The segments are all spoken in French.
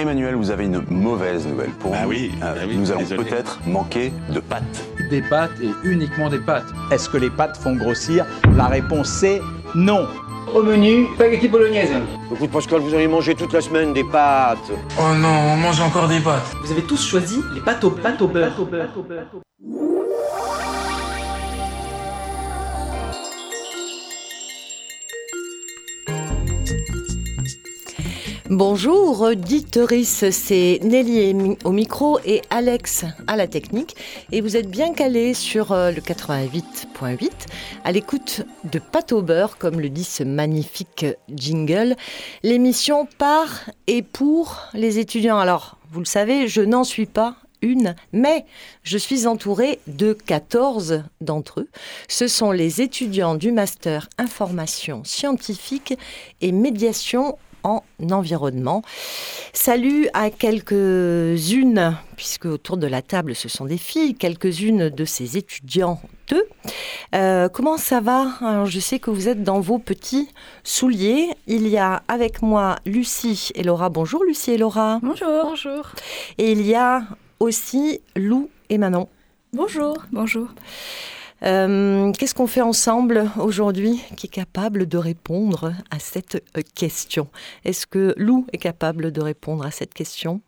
Emmanuel, vous avez une mauvaise nouvelle pour Ah nous. oui, Euh, ah oui, nous allons peut-être manquer de pâtes. Des pâtes et uniquement des pâtes. Est-ce que les pâtes font grossir La réponse est non. Au menu, spaghetti bolognaise. Écoute Pascal, vous allez manger toute la semaine des pâtes. Oh non, on mange encore des pâtes. Vous avez tous choisi les pâtes au, pâtes au beurre. Bonjour, auditeurice, c'est Nelly au micro et Alex à la technique. Et vous êtes bien calés sur euh, le 88.8 à l'écoute de Pâte au beurre, comme le dit ce magnifique jingle. L'émission par et pour les étudiants. Alors, vous le savez, je n'en suis pas une, mais je suis entourée de 14 d'entre eux. Ce sont les étudiants du master information scientifique et médiation en environnement. Salut à quelques-unes, puisque autour de la table ce sont des filles, quelques-unes de ces étudiants d'eux. Euh, comment ça va? Alors, Je sais que vous êtes dans vos petits souliers. Il y a avec moi Lucie et Laura. Bonjour Lucie et Laura. Bonjour. Bonjour. Et il y a aussi Lou et Manon. Bonjour. Bonjour. Euh, Qu'est-ce qu'on fait ensemble aujourd'hui qui est capable de répondre à cette euh, question? Est-ce que Lou est capable de répondre à cette question?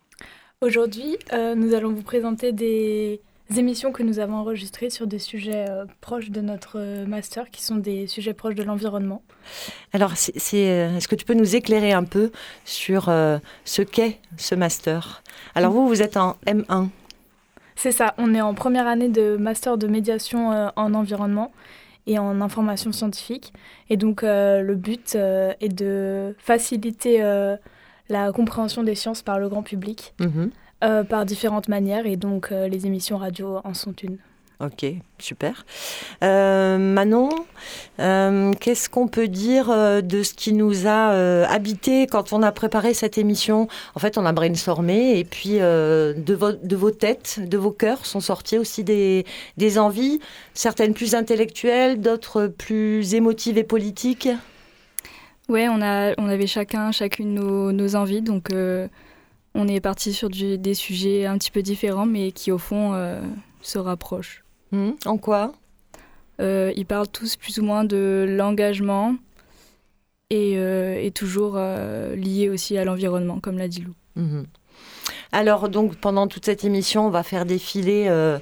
Aujourd'hui, euh, nous allons vous présenter des émissions que nous avons enregistrées sur des sujets euh, proches de notre master, qui sont des sujets proches de l'environnement. Alors, est-ce que tu peux nous éclairer un peu sur ce qu'est ce master? Alors, vous, vous êtes en M1. C'est ça, on est en première année de master de médiation euh, en environnement et en information scientifique. Et donc, euh, le but euh, est de faciliter euh, la compréhension des sciences par le grand public. Mhm. par différentes manières et donc les émissions radio en sont une. Ok, super. Euh, Manon, euh, qu'est-ce qu'on peut dire euh, de ce qui nous a euh, habité quand on a préparé cette émission? En fait, on a brainstormé et puis de, de vos têtes, de vos cœurs sont sorties aussi des, des envies, certaines plus intellectuelles, d'autres plus émotives et politiques? Ouais, on, on avait chacun, chacune nos, nos envies, donc on est parti sur des sujets un petit peu différents, mais qui au fond se rapprochent. Hmm, en quoi? Euh, ils parlent tous plus ou moins de l'engagement et, euh, et toujours euh, liés aussi à l'environnement, comme l'a dit Lou. Mhm. Alors donc pendant toute cette émission, on va faire défiler euh,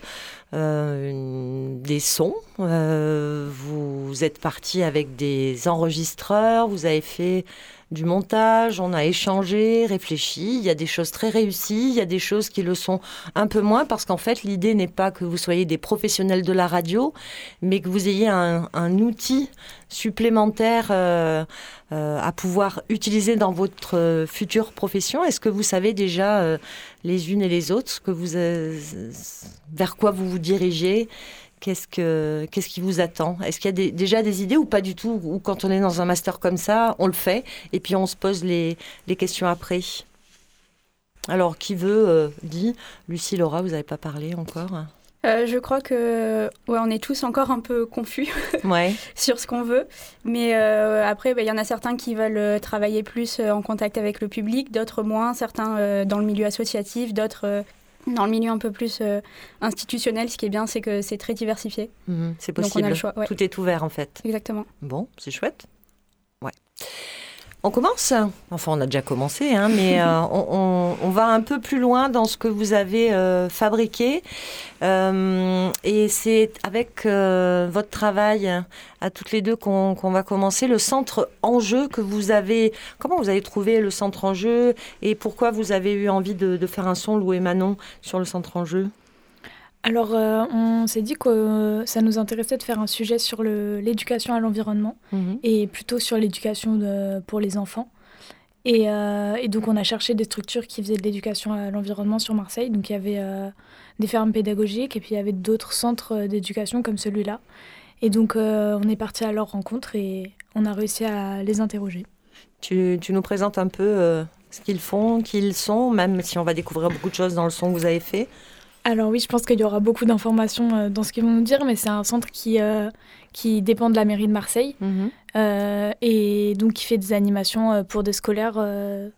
euh, une- des sons. Euh, vous êtes parti avec des enregistreurs, vous avez fait du montage, on a échangé, réfléchi. Il y a des choses très réussies, il y a des choses qui le sont un peu moins parce qu'en fait l'idée n'est pas que vous soyez des professionnels de la radio, mais que vous ayez un, outil supplémentaire euh, euh, à pouvoir utiliser dans votre euh, future profession. Est-ce que vous savez déjà les unes et les autres que vous, vers quoi vous vous dirigez Qu'est-ce, que, qu'est-ce qui vous attend? Est-ce qu'il y a des- déjà des idées ou pas du tout? Ou quand on est dans un master comme ça, on le fait et puis on se pose les, les questions après? Alors, qui veut euh, dit Lucie, Laura, vous n'avez pas parlé encore? Euh, je crois que ouais, on est tous encore un peu confus Ouais. sur ce qu'on veut. Mais euh, après, bah, il y en a certains qui veulent euh, travailler plus euh, en contact avec le public, d'autres moins, certains euh, dans le milieu associatif, d'autres euh, dans le milieu un peu plus euh, institutionnel. Ce qui est bien, c'est que c'est très diversifié. Mhm, C'est Donc, on a possible. le choix, ouais. Tout est ouvert en fait. Exactement. Bon, c'est chouette. Ouais. On commence? Enfin, on a déjà commencé, hein, mais euh, on, on- on va un peu plus loin dans ce que vous avez euh, fabriqué. Euh, et c'est avec votre travail à toutes les deux qu'on va commencer. Le centre enjeu que vous avez... Comment vous avez trouvé le centre enjeu et pourquoi vous avez eu envie de, de faire un son, Lou et Manon, sur le centre enjeu Alors, euh, on s'est dit que euh, ça nous intéressait de faire un sujet sur l'éducation à l'environnement Mhm. et plutôt sur l'éducation pour les enfants. Et, euh, et donc, on a cherché des structures qui faisaient de l'éducation à l'environnement sur Marseille. Donc, il y avait euh, des fermes pédagogiques et puis il y avait d'autres centres d'éducation comme celui-là. Et donc, on est parti à leur rencontre et on a réussi à les interroger. Tu, tu nous présentes un peu ce qu'ils font, qui ils sont, même si on va découvrir beaucoup de choses dans le son que vous avez fait. Alors oui, je pense qu'il y aura beaucoup d'informations euh, dans ce qu'ils vont nous dire, mais c'est un centre qui, euh, qui dépend de la mairie de Marseille Mhm. euh, et donc qui fait des animations pour des scolaires euh,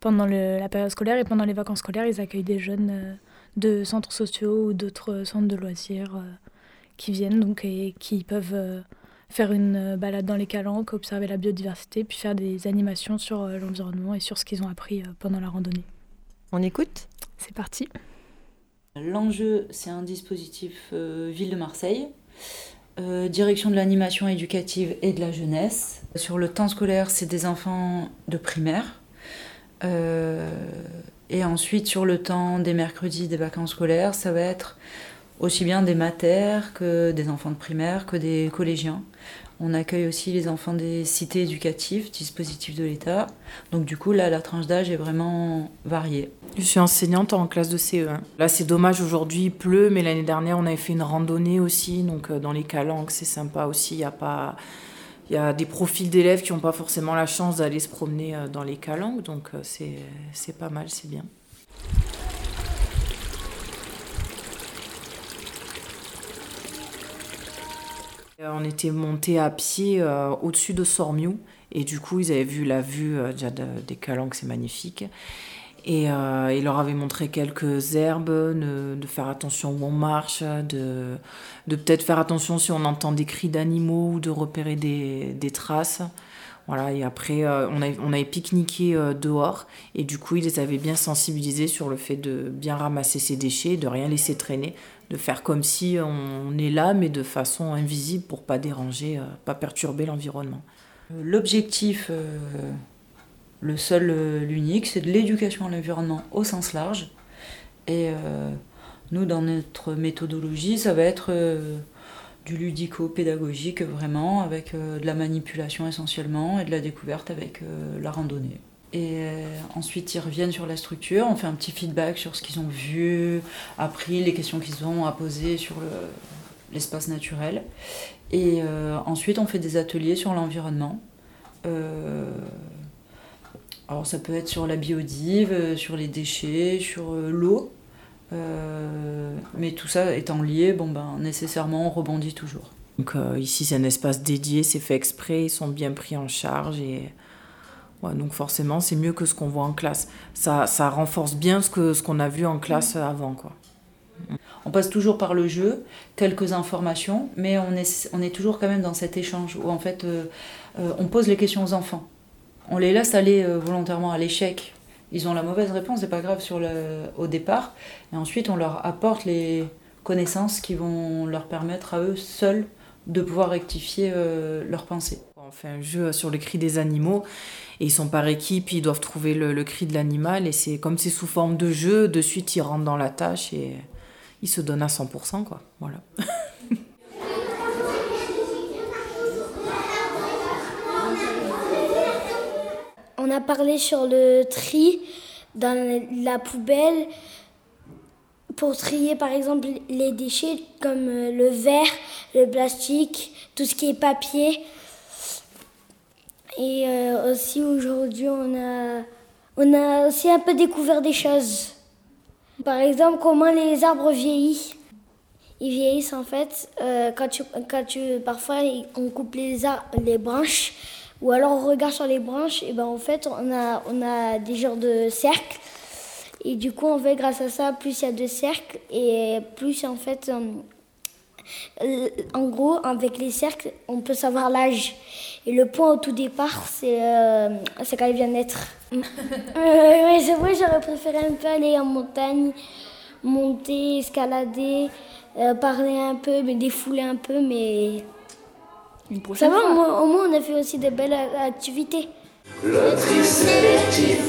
pendant la période scolaire et pendant les vacances scolaires, ils accueillent des jeunes de centres sociaux ou d'autres centres de loisirs qui viennent donc et qui peuvent faire une balade dans les calanques, observer la biodiversité, puis faire des animations sur l'environnement et sur ce qu'ils ont appris pendant la randonnée. On écoute? C'est parti. L'enjeu, c'est un dispositif Ville de Marseille euh, direction de l'animation éducative et de la jeunesse. Sur le temps scolaire, c'est des enfants de primaire. Euh, et ensuite, sur le temps des mercredis, des vacances scolaires, ça va être aussi bien des matères que des enfants de primaire, que des collégiens. On accueille aussi les enfants des cités éducatives, dispositifs de l'État. Donc du coup, là, la tranche d'âge est vraiment variée. Je suis enseignante en classe de CE1. Là, c'est dommage, aujourd'hui il pleut, mais l'année dernière, on avait fait une randonnée aussi. Donc euh, dans les calanques, c'est sympa aussi. Il y a pas... Il y a des profils d'élèves qui n'ont pas forcément la chance d'aller se promener euh, dans les calanques, donc euh, c'est pas mal, c'est bien. On était monté à pied euh, au-dessus de Sormiou et du coup ils avaient vu la vue euh, déjà des calanques, c'est magnifique. Et il leur avait montré quelques herbes, de, faire attention où on marche, de, peut-être faire attention si on entend des cris d'animaux ou de repérer des, traces. Voilà, et après, on, avait, on avait pique-niqué dehors, et du coup, ils les avaient bien sensibilisés sur le fait de bien ramasser ses déchets, de rien laisser traîner, de faire comme si on est là, mais de façon invisible pour pas déranger, euh, pas perturber l'environnement. L'objectif, euh, le seul, euh, l'unique, c'est de l'éducation à l'environnement au sens large. Et nous, dans notre méthodologie, ça va être du ludico-pédagogique vraiment, avec de la manipulation essentiellement et de la découverte avec la randonnée. Et euh, ensuite, ils reviennent sur la structure, on fait un petit feedback sur ce qu'ils ont vu, appris, les questions qu'ils ont à poser sur l'espace naturel. Et euh, ensuite, on fait des ateliers sur l'environnement. Euh, alors, ça peut être sur la biodive, sur les déchets, sur l'eau. Mais tout ça étant lié, bon ben, nécessairement, on rebondit toujours. Donc, ici, c'est un espace dédié, c'est fait exprès, ils sont bien pris en charge et donc forcément, c'est mieux que ce qu'on voit en classe. Ça, ça renforce bien ce qu'on ce qu'on a vu en classe avant. Quoi. On passe toujours par le jeu, quelques informations, mais on est, on est toujours quand même dans cet échange où en fait euh, euh, on pose les questions aux enfants. On les laisse aller euh, volontairement à l'échec. Ils ont la mauvaise réponse, c'est pas grave sur le, au départ. Et ensuite on leur apporte les connaissances qui vont leur permettre à eux seuls de pouvoir rectifier leurs pensées. On fait un jeu sur le cri des animaux et ils sont par équipe, ils doivent trouver le, cri de l'animal et c'est comme c'est sous forme de jeu, de suite ils rentrent dans la tâche et ils se donnent à 100%. Quoi. Voilà. a parlé sur le tri dans la poubelle pour trier par exemple les déchets comme euh, le verre, le plastique, tout ce qui est papier. Et euh, aussi aujourd'hui, on a, on a aussi un peu découvert des choses. Par exemple, comment les arbres vieillissent. Ils vieillissent en fait euh, quand, tu, quand tu, parfois on coupe les, les branches ou alors on regarde sur les branches et ben en fait on a, on a des genres de cercles et du coup en fait grâce à ça plus il y a de cercles et plus en fait euh, euh, en gros, avec les cercles, on peut savoir l'âge. Et le point au tout départ, c'est euh, quand il vient naître. euh, c'est vrai, j'aurais préféré un peu aller en montagne, monter, escalader, euh, parler un peu, mais défouler un peu, mais. Ça va, au moins, au moins, on a fait aussi de belles activités. Le tri sélectif,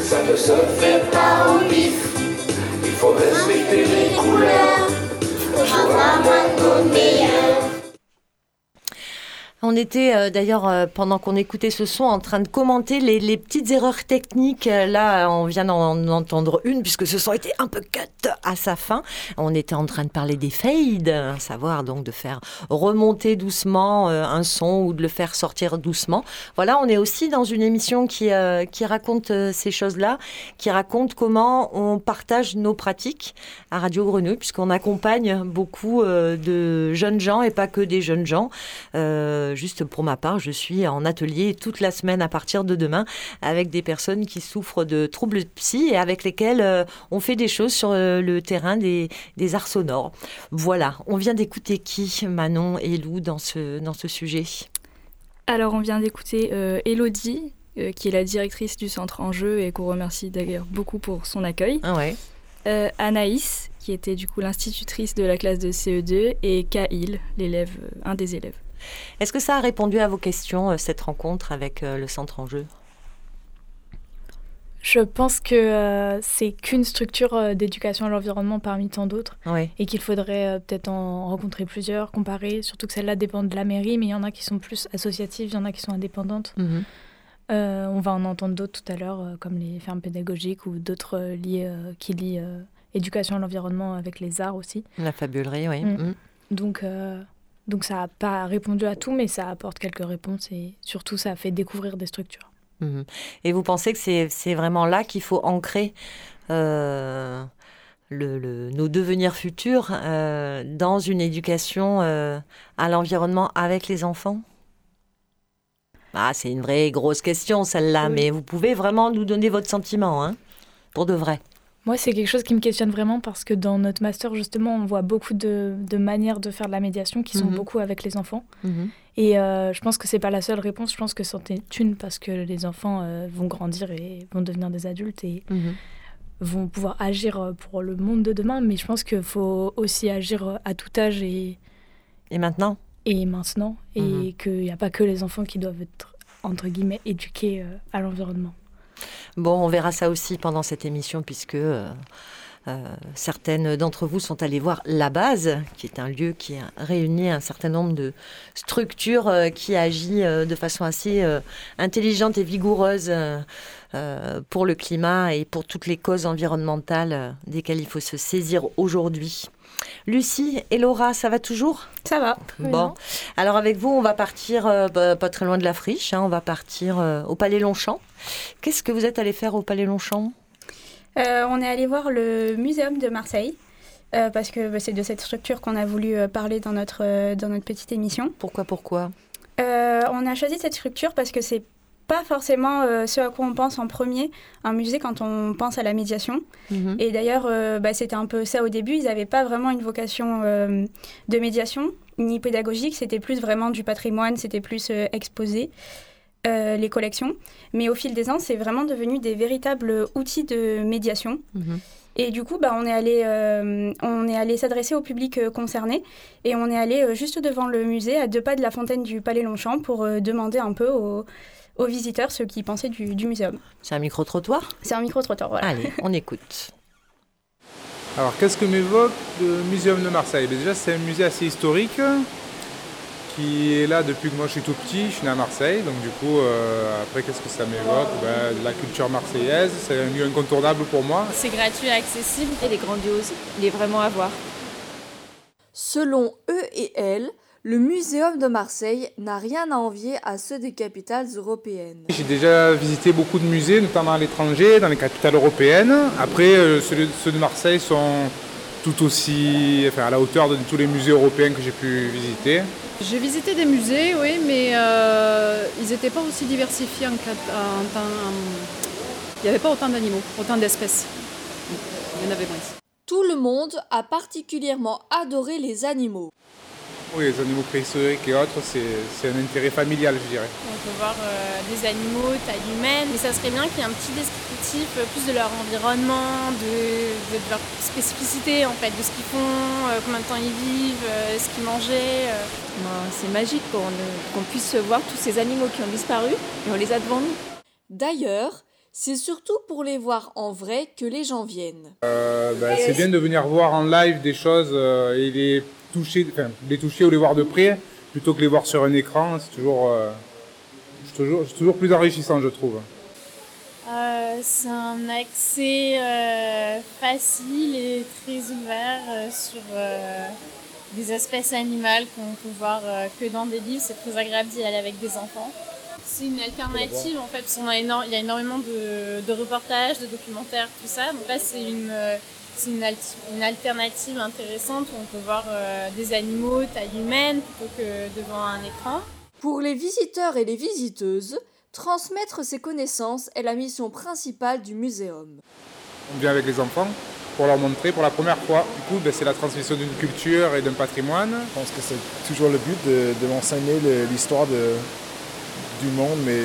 ça ne se fait pas au bif. Il faut respecter les couleurs. On était euh, d'ailleurs, euh, pendant qu'on écoutait ce son, en train de commenter les, petites erreurs techniques. Là, on vient d'en entendre une, puisque ce son était un peu cut à sa fin. On était en train de parler des fades, à savoir donc de faire remonter doucement euh, un son ou de le faire sortir doucement. Voilà, on est aussi dans une émission qui, qui raconte ces choses-là, qui raconte comment on partage nos pratiques à Radio Grenouille, puisqu'on accompagne beaucoup de jeunes gens et pas que des jeunes gens juste pour ma part, je suis en atelier toute la semaine à partir de demain avec des personnes qui souffrent de troubles psy et avec lesquelles on fait des choses sur le terrain des, des arts sonores. Voilà, on vient d'écouter qui, Manon et Lou, dans ce, dans ce sujet? Alors, on vient d'écouter Elodie, qui est la directrice du centre Enjeu et qu'on remercie d'ailleurs beaucoup pour son accueil. Ah ouais. Anaïs, qui était du coup l'institutrice de la classe de CE2, et Kaïl, l'élève, un des élèves. Est-ce que ça a répondu à vos questions, cette rencontre avec le centre Enjeu je pense que euh, c'est qu'une structure euh, d'éducation à l'environnement parmi tant d'autres oui. et qu'il faudrait euh, peut-être en rencontrer plusieurs, comparer, surtout que celle-là dépend de la mairie, mais il y en a qui sont plus associatives, il y en a qui sont indépendantes. Mhm. on va en entendre d'autres tout à l'heure, comme les fermes pédagogiques ou d'autres liés qui lient éducation à l'environnement avec les arts aussi. La fabulerie, oui. Mm. Mm. Donc, donc ça n'a pas répondu à tout, mais ça apporte quelques réponses et surtout ça fait découvrir des structures. Mmh. Et vous pensez que c'est vraiment là qu'il faut ancrer euh, le, le, nos devenirs futurs euh, dans une éducation euh, à l'environnement avec les enfants? Ah, C'est une vraie grosse question celle-là, Oui. mais vous pouvez vraiment nous donner votre sentiment, hein, pour de vrai. Moi, c'est quelque chose qui me questionne vraiment parce que dans notre master, justement, on voit beaucoup de, de manières de faire de la médiation qui sont Mhm. beaucoup avec les enfants. Mhm. Et euh, je pense que c'est pas la seule réponse. Je pense que c'en est une parce que les enfants euh, vont grandir et vont devenir des adultes et Mhm. vont pouvoir agir euh, pour le monde de demain. Mais je pense qu'il faut aussi agir à tout âge et, Et maintenant? et maintenant. Et qu'il n'y a pas que les enfants qui doivent être, entre guillemets, éduqués euh, à l'environnement. Bon, on verra ça aussi pendant cette émission puisque euh, euh, certaines d'entre vous sont allées voir La Base, qui est un lieu qui a réuni un certain nombre de structures euh, qui agit de façon assez intelligente et vigoureuse pour le climat et pour toutes les causes environnementales desquelles il faut se saisir aujourd'hui. Lucie et Laura, ça va toujours? Ça va. Bon, alors avec vous, on va partir euh, bah, pas très loin de la friche, hein, on va partir euh, au Palais Longchamp. Qu'est-ce que vous êtes allé faire au Palais Longchamp? Euh, on est allé voir le Muséum de Marseille. euh, parce que bah, c'est de cette structure qu'on a voulu euh, parler dans notre, euh, dans notre petite émission. Pourquoi, pourquoi? Euh, On a choisi cette structure parce que c'est pas forcément euh, ce à quoi on pense en premier, un musée quand on pense à la médiation. Mhm. Et d'ailleurs, euh, bah, c'était un peu ça au début. Ils n'avaient pas vraiment une vocation euh, de médiation ni pédagogique. C'était plus vraiment du patrimoine, c'était plus euh, exposé. les collections. Mais au fil des ans, c'est vraiment devenu des véritables outils de médiation. Mhm. Et du coup, bah, on est allé, euh, on est allé s'adresser au public euh, concerné et on est allé euh, juste devant le musée, à deux pas de la fontaine du Palais Longchamp, pour demander un peu aux, aux visiteurs ce qu'ils pensaient du, du muséum. C'est un micro-trottoir? C'est un micro-trottoir, voilà. Allez, on écoute. Alors, qu'est-ce que m'évoque le Muséum de Marseille? Ben, Déjà, c'est un musée assez historique qui est là depuis que moi je suis tout petit. Je suis né à Marseille, donc du coup, euh, après, qu'est-ce que ça m'évoque? Ben, La culture marseillaise, c'est un lieu incontournable pour moi. C'est gratuit et accessible. Il est grandiose. Il est vraiment à voir. Selon eux et elles, le Muséum de Marseille n'a rien à envier à ceux des capitales européennes. J'ai déjà visité beaucoup de musées, notamment à l'étranger, dans les capitales européennes. Après, euh, ceux, de, Marseille sont tout aussi enfin, à la hauteur de tous les musées européens que j'ai pu visiter. J'ai visité des musées, oui, mais euh, ils n'étaient pas aussi diversifiés en- Il n'y avait pas autant d'animaux, autant d'espèces. Il y en avait moins. Tout le monde a particulièrement adoré les animaux. Oui, les animaux préhistoriques et autres, c'est un intérêt familial, je dirais. On peut voir euh, des animaux, taille humaine, mais ça serait bien qu'il y ait un petit descriptif euh, plus de leur environnement, de, de- de leur spécificité en fait, de ce qu'ils font, euh, combien de temps ils vivent, euh, ce qu'ils mangeaient. euh. Ben, c'est magique qu'on puisse voir tous ces animaux qui ont disparu et on les a devant nous. D'ailleurs, c'est surtout pour les voir en vrai que les gens viennent. Euh, ben, c'est bien de venir voir en live des choses euh, et les les toucher ou les voir de près, plutôt que les voir sur un écran. C'est toujours, euh, toujours, plus enrichissant, je trouve. Euh, c'est un accès euh, facile et très ouvert sur des espèces animales qu'on peut voir que dans des livres. C'est très agréable d'y aller avec des enfants. C'est une alternative en fait, parce qu'on a éno- il y a énormément de, reportages, de documentaires, tout ça. Donc là, c'est une, c'est une, alternative intéressante où on peut voir euh, des animaux taille humaine plutôt que devant un écran. Pour les visiteurs et les visiteuses, transmettre ces connaissances est la mission principale du muséum. On vient avec les enfants pour leur montrer pour la première fois. Du coup, ben, c'est la transmission d'une culture et d'un patrimoine. Je pense que c'est toujours le but de, de m'enseigner l'histoire du monde, mais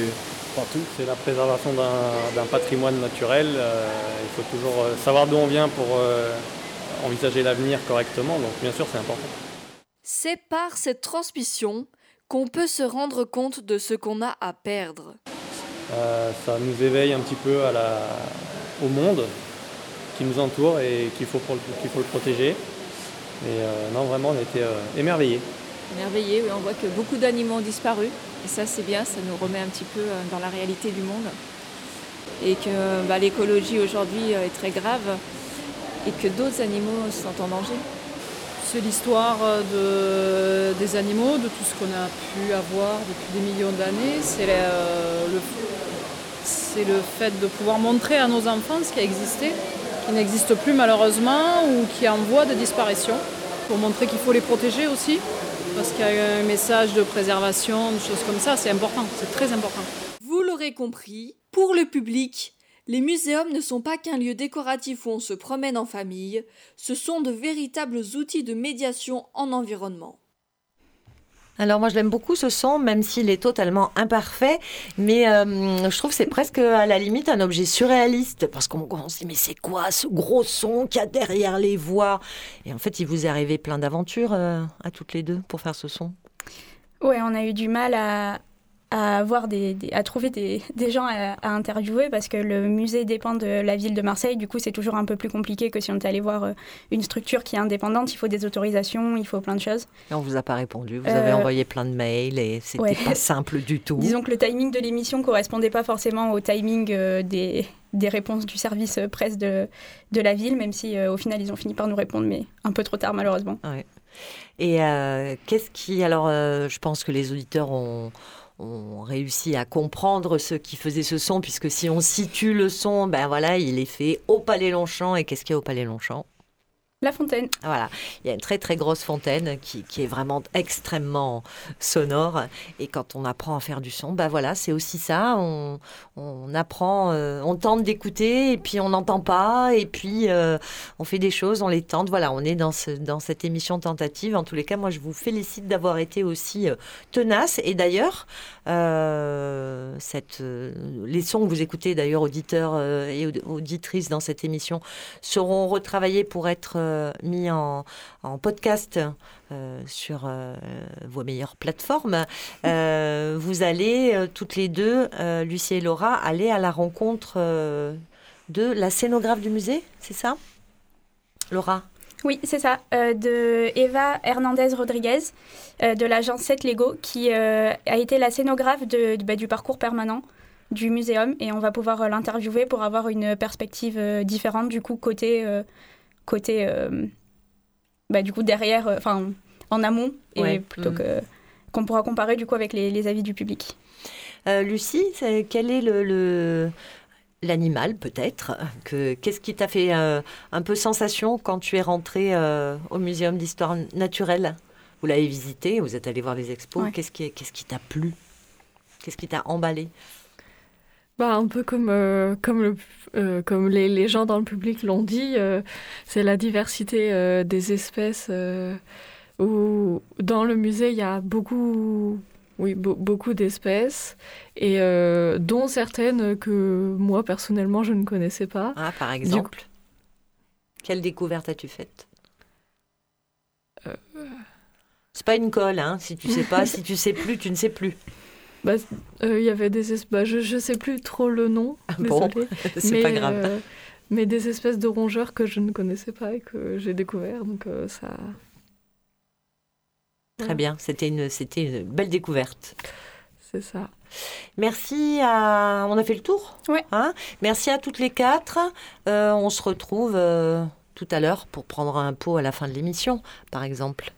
partout. C'est la préservation d'un patrimoine naturel. Euh, il faut toujours euh, savoir d'où on vient pour euh, envisager l'avenir correctement. Donc, bien sûr, c'est important. C'est par cette transmission qu'on peut se rendre compte de ce qu'on a à perdre. Euh, ça nous éveille un petit peu à la, au monde qui nous entoure et qu'il faut, le protéger. Et euh, non, vraiment, on était euh, émerveillés. Émerveillés, oui, on voit que beaucoup d'animaux ont disparu. Et ça, c'est bien, ça nous remet un petit peu dans la réalité du monde. Et que bah, l'écologie aujourd'hui est très grave et que d'autres animaux sont en danger. C'est l'histoire de, des animaux, de tout ce qu'on a pu avoir depuis des millions d'années. C'est le, c'est le fait de pouvoir montrer à nos enfants ce qui a existé, qui n'existe plus malheureusement ou qui est en voie de disparition, pour montrer qu'il faut les protéger aussi, parce qu'il y a un message de préservation, de choses comme ça, c'est important, c'est très important. Vous l'aurez compris, pour le public, les muséums ne sont pas qu'un lieu décoratif où on se promène en famille, ce sont de véritables outils de médiation en environnement. Alors moi je l'aime beaucoup ce son, même s'il est totalement imparfait, mais euh, je trouve c'est presque à la limite un objet surréaliste, parce qu'on se dit mais c'est quoi ce gros son qu'il y a derrière les voix? Et en fait il vous est arrivé plein d'aventures euh, à toutes les deux pour faire ce son. Ouais, on a eu du mal à, à, avoir des, à trouver des, des gens à, interviewer parce que le musée dépend de la ville de Marseille. Du coup, c'est toujours un peu plus compliqué que si on était allé voir euh, une structure qui est indépendante. Il faut des autorisations, il faut plein de choses. Et on vous a pas répondu. Vous avez euh, envoyé plein de mails et c'était n'était pas simple du tout. Disons que le timing de l'émission correspondait pas forcément au timing euh, des, des réponses du service presse de, de la ville, même si au final ils ont fini par nous répondre, mais un peu trop tard malheureusement. Et qu'est-ce qui, alors, je pense que les auditeurs ont, on réussit à comprendre ce qui faisait ce son, puisque si on situe le son, ben voilà, il est fait au Palais Longchamp. Et qu'est-ce qu'il y a au Palais Longchamp? La fontaine. Voilà, il y a une très très grosse fontaine qui, est vraiment extrêmement sonore. Et quand on apprend à faire du son, bah voilà, c'est aussi ça. On, apprend, euh, on tente d'écouter et puis on n'entend pas. Et puis euh, on fait des choses, on les tente. Voilà, on est dans, ce, dans cette émission tentative. En tous les cas, moi je vous félicite d'avoir été aussi euh, tenace. Et d'ailleurs, cette, les sons que vous écoutez d'ailleurs, auditeurs et auditrices dans cette émission, seront retravaillés pour être euh, mis en, podcast euh, sur euh, vos meilleures plateformes. vous allez toutes les deux, Lucie et Laura, aller à la rencontre de la scénographe du musée, c'est ça? Laura? Oui, c'est ça, de Eva Hernandez Rodriguez de l'agence 7 Lego qui a été la scénographe de, bah, du parcours permanent du muséum et on va pouvoir l'interviewer pour avoir une perspective différente du coup côté côté, euh, bah, du coup, derrière, euh, enfin, en amont, et plutôt mm. que qu'on pourra comparer du coup avec les, avis du public. Euh, Lucie, quel est le, l'animal peut-être que qu'est-ce qui t'a fait un peu sensation quand tu es rentrée au muséum d'histoire naturelle? Vous l'avez visité, vous êtes allé voir les expos. Qu'est-ce qui qu'est-ce qui t'a plu? Qu'est-ce qui t'a emballé? Bah, un peu comme, euh, comme, le, euh, comme les, les, gens dans le public l'ont dit, euh, c'est la diversité des espèces. où dans le musée, il y a beaucoup, oui, beaucoup d'espèces, et dont certaines que moi, personnellement, je ne connaissais pas. Ah, par exemple Quelle découverte as-tu faite? C'est pas une colle, hein. Si tu sais pas, si tu sais plus, tu ne sais plus. Bah, euh, il y avait des espèces, bah, je ne sais plus trop le nom, ah bon, c'est pas grave. Euh, mais des espèces de rongeurs que je ne connaissais pas et que j'ai découvert, donc euh, ça... Très bien, c'était une, c'était une belle découverte. C'est ça. Merci à... On a fait le tour? Oui. Hein? Merci à toutes les quatre. on se retrouve tout à l'heure pour prendre un pot à la fin de l'émission, par exemple.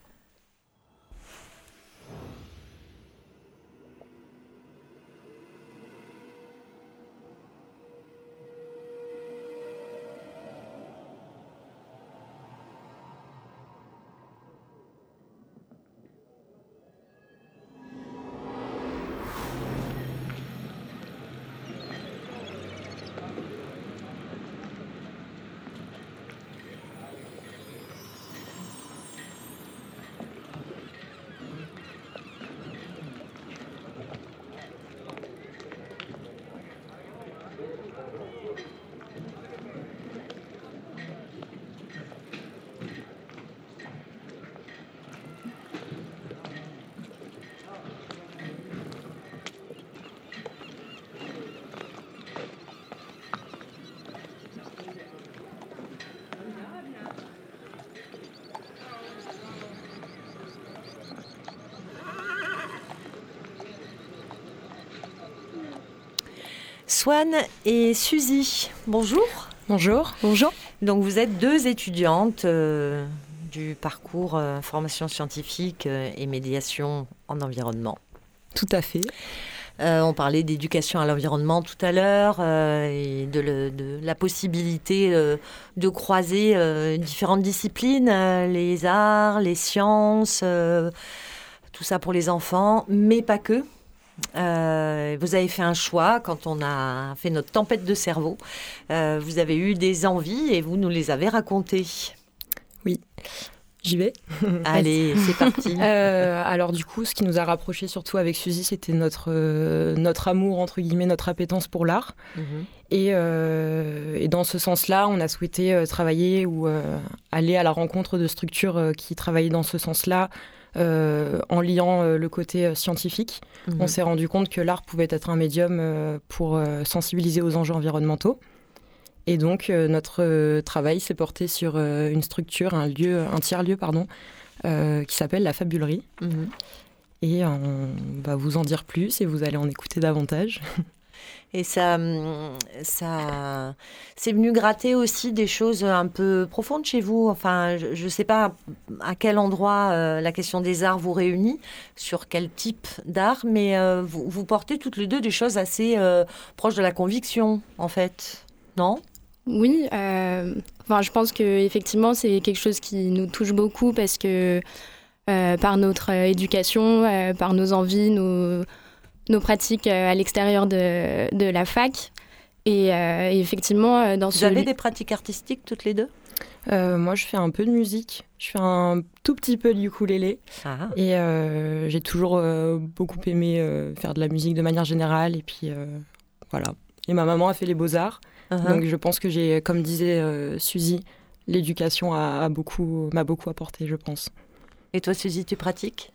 Swan et Suzy. Bonjour. Bonjour. Bonjour. Donc vous êtes deux étudiantes euh, du parcours euh, formation scientifique euh, et médiation en environnement. Tout à fait. Euh, on parlait d'éducation à l'environnement tout à l'heure euh, et de, le- de la possibilité euh, de croiser euh, différentes disciplines, euh, les arts, les sciences, euh, tout ça pour les enfants, mais pas que. Euh, vous avez fait un choix quand on a fait notre tempête de cerveau. Euh, vous avez eu des envies et vous nous les avez racontées. Oui. J'y vais. Allez, c'est parti. Euh, alors du coup, ce qui nous a rapprochés surtout avec Suzy, c'était notre, euh, notre amour, entre guillemets, notre appétence pour l'art. Mhm. Et, euh, et dans ce sens-là, on a souhaité travailler ou aller à la rencontre de structures qui travaillaient dans ce sens-là, en liant euh, le côté euh, scientifique. Mhm. On s'est rendu compte que l'art pouvait être un médium euh, pour euh, sensibiliser aux enjeux environnementaux. Et donc, euh, notre euh, travail s'est porté sur euh, une structure, un lieu, un tiers-lieu, pardon, euh, qui s'appelle la Fabulerie. Mhm. Et on va vous en dire plus et vous allez en écouter davantage. Et ça, hum, ça, c'est venu gratter aussi des choses un peu profondes chez vous. Enfin, je ne sais pas à quel endroit euh, la question des arts vous réunit, sur quel type d'art, mais euh, vous, portez toutes les deux des choses assez euh, proches de la conviction, en fait, non? Oui, enfin, je pense que effectivement c'est quelque chose qui nous touche beaucoup parce que par notre éducation, par nos envies, nos, nos pratiques euh, à l'extérieur de, de la fac. Et, euh, et effectivement, euh, dans Vous ce avez li- des pratiques artistiques toutes les deux? Euh, moi, je fais un peu de musique. Je fais un tout petit peu de ukulélé. Ah. Et euh, j'ai toujours euh, beaucoup aimé euh, faire de la musique de manière générale. Et puis, euh, voilà. Et ma maman a fait les beaux-arts. Uh-huh. Donc, je pense que j'ai, comme disait euh, Suzy, l'éducation a, a beaucoup, m'a beaucoup apporté, je pense. Et toi, Suzy, tu pratiques?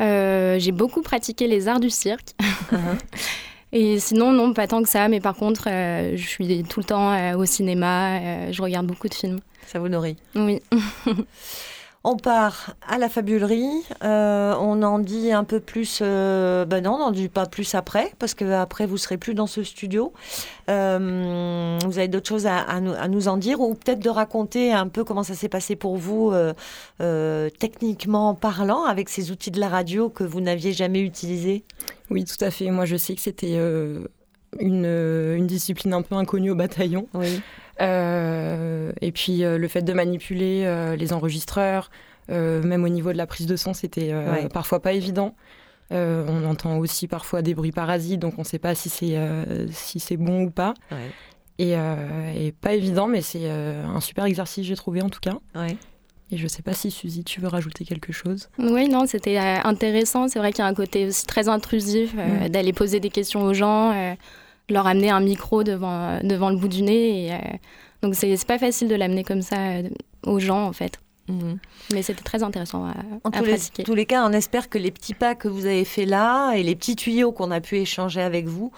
Euh, j'ai beaucoup pratiqué les arts du cirque. Et sinon, non, pas tant que ça. Mais par contre, euh, je suis tout le temps euh, au cinéma. je regarde beaucoup de films. Ça vous nourrit Oui. On part à la fabulerie. euh, on en dit un peu plus. euh, ben non, on n'en dit pas plus après, parce que après vous serez plus dans ce studio. Euh, vous avez d'autres choses à, à nous, à nous en dire, ou peut-être de raconter un peu comment ça s'est passé pour vous, techniquement parlant, avec ces outils de la radio que vous n'aviez jamais utilisés? Oui, tout à fait. Moi, je sais que c'était une, une discipline un peu inconnue au bataillon. Oui. Euh, et puis, euh, le fait de manipuler euh, les enregistreurs, euh, même au niveau de la prise de son, c'était euh, Ouais. parfois pas évident. Euh, on entend aussi parfois des bruits parasites, donc on ne sait pas si c'est euh, si c'est bon ou pas. Ouais. Et, euh, et pas évident, mais c'est euh, un super exercice, j'ai trouvé en tout cas. Ouais. Et je sais pas si Suzy, tu veux rajouter quelque chose? Oui, non, c'était intéressant. C'est vrai qu'il y a un côté aussi très intrusif euh, Mm. d'aller poser des questions aux gens, euh, leur amener un micro devant, devant le bout du nez. Et, euh, donc, c'est pas facile de l'amener comme ça euh, aux gens, en fait. Mhm. Mais c'était très intéressant à, En à tous les, pratiquer. tous les cas, on espère que les petits pas que vous avez faits là et les petits tuyaux qu'on a pu échanger avec vous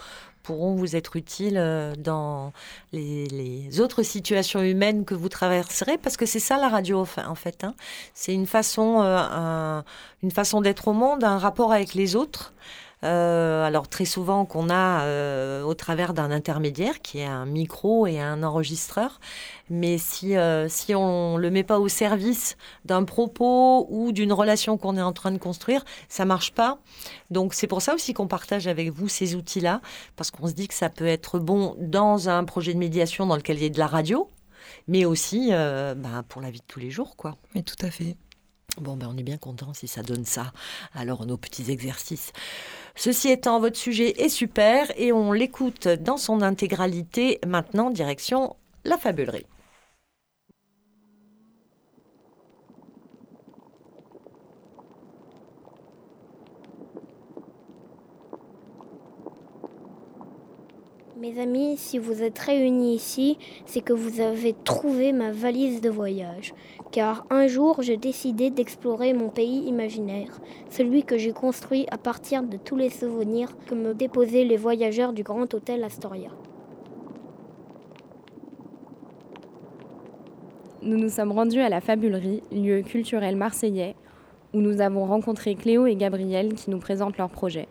pourront vous être utiles euh, dans les, les autres situations humaines que vous traverserez, parce que c'est ça la radio en fait. hein. C'est une façon, euh, un- une façon d'être au monde, un rapport avec les autres. Euh, alors très souvent qu'on a euh, au travers d'un intermédiaire qui est un micro et un enregistreur, mais si euh, si on le met pas au service d'un propos ou d'une relation qu'on est en train de construire, ça marche pas. Donc c'est pour ça aussi qu'on partage avec vous ces outils-là, parce qu'on se dit que ça peut être bon dans un projet de médiation dans lequel il y a de la radio, mais aussi ben, pour la vie de tous les jours, quoi. Oui, tout à fait. Bon, ben on est bien content si ça donne ça. Alors nos petits exercices. Ceci étant, votre sujet est super et on l'écoute dans son intégralité maintenant direction la fabulerie. Mes amis, si vous êtes réunis ici, c'est que vous avez trouvé ma valise de voyage. Car un jour, j'ai décidé d'explorer mon pays imaginaire, celui que j'ai construit à partir de tous les souvenirs que me déposaient les voyageurs du Grand Hôtel Astoria. Nous nous sommes rendus à la Fabulerie, lieu culturel marseillais, où nous avons rencontré Cléo et Gabriel qui nous présentent leur projet.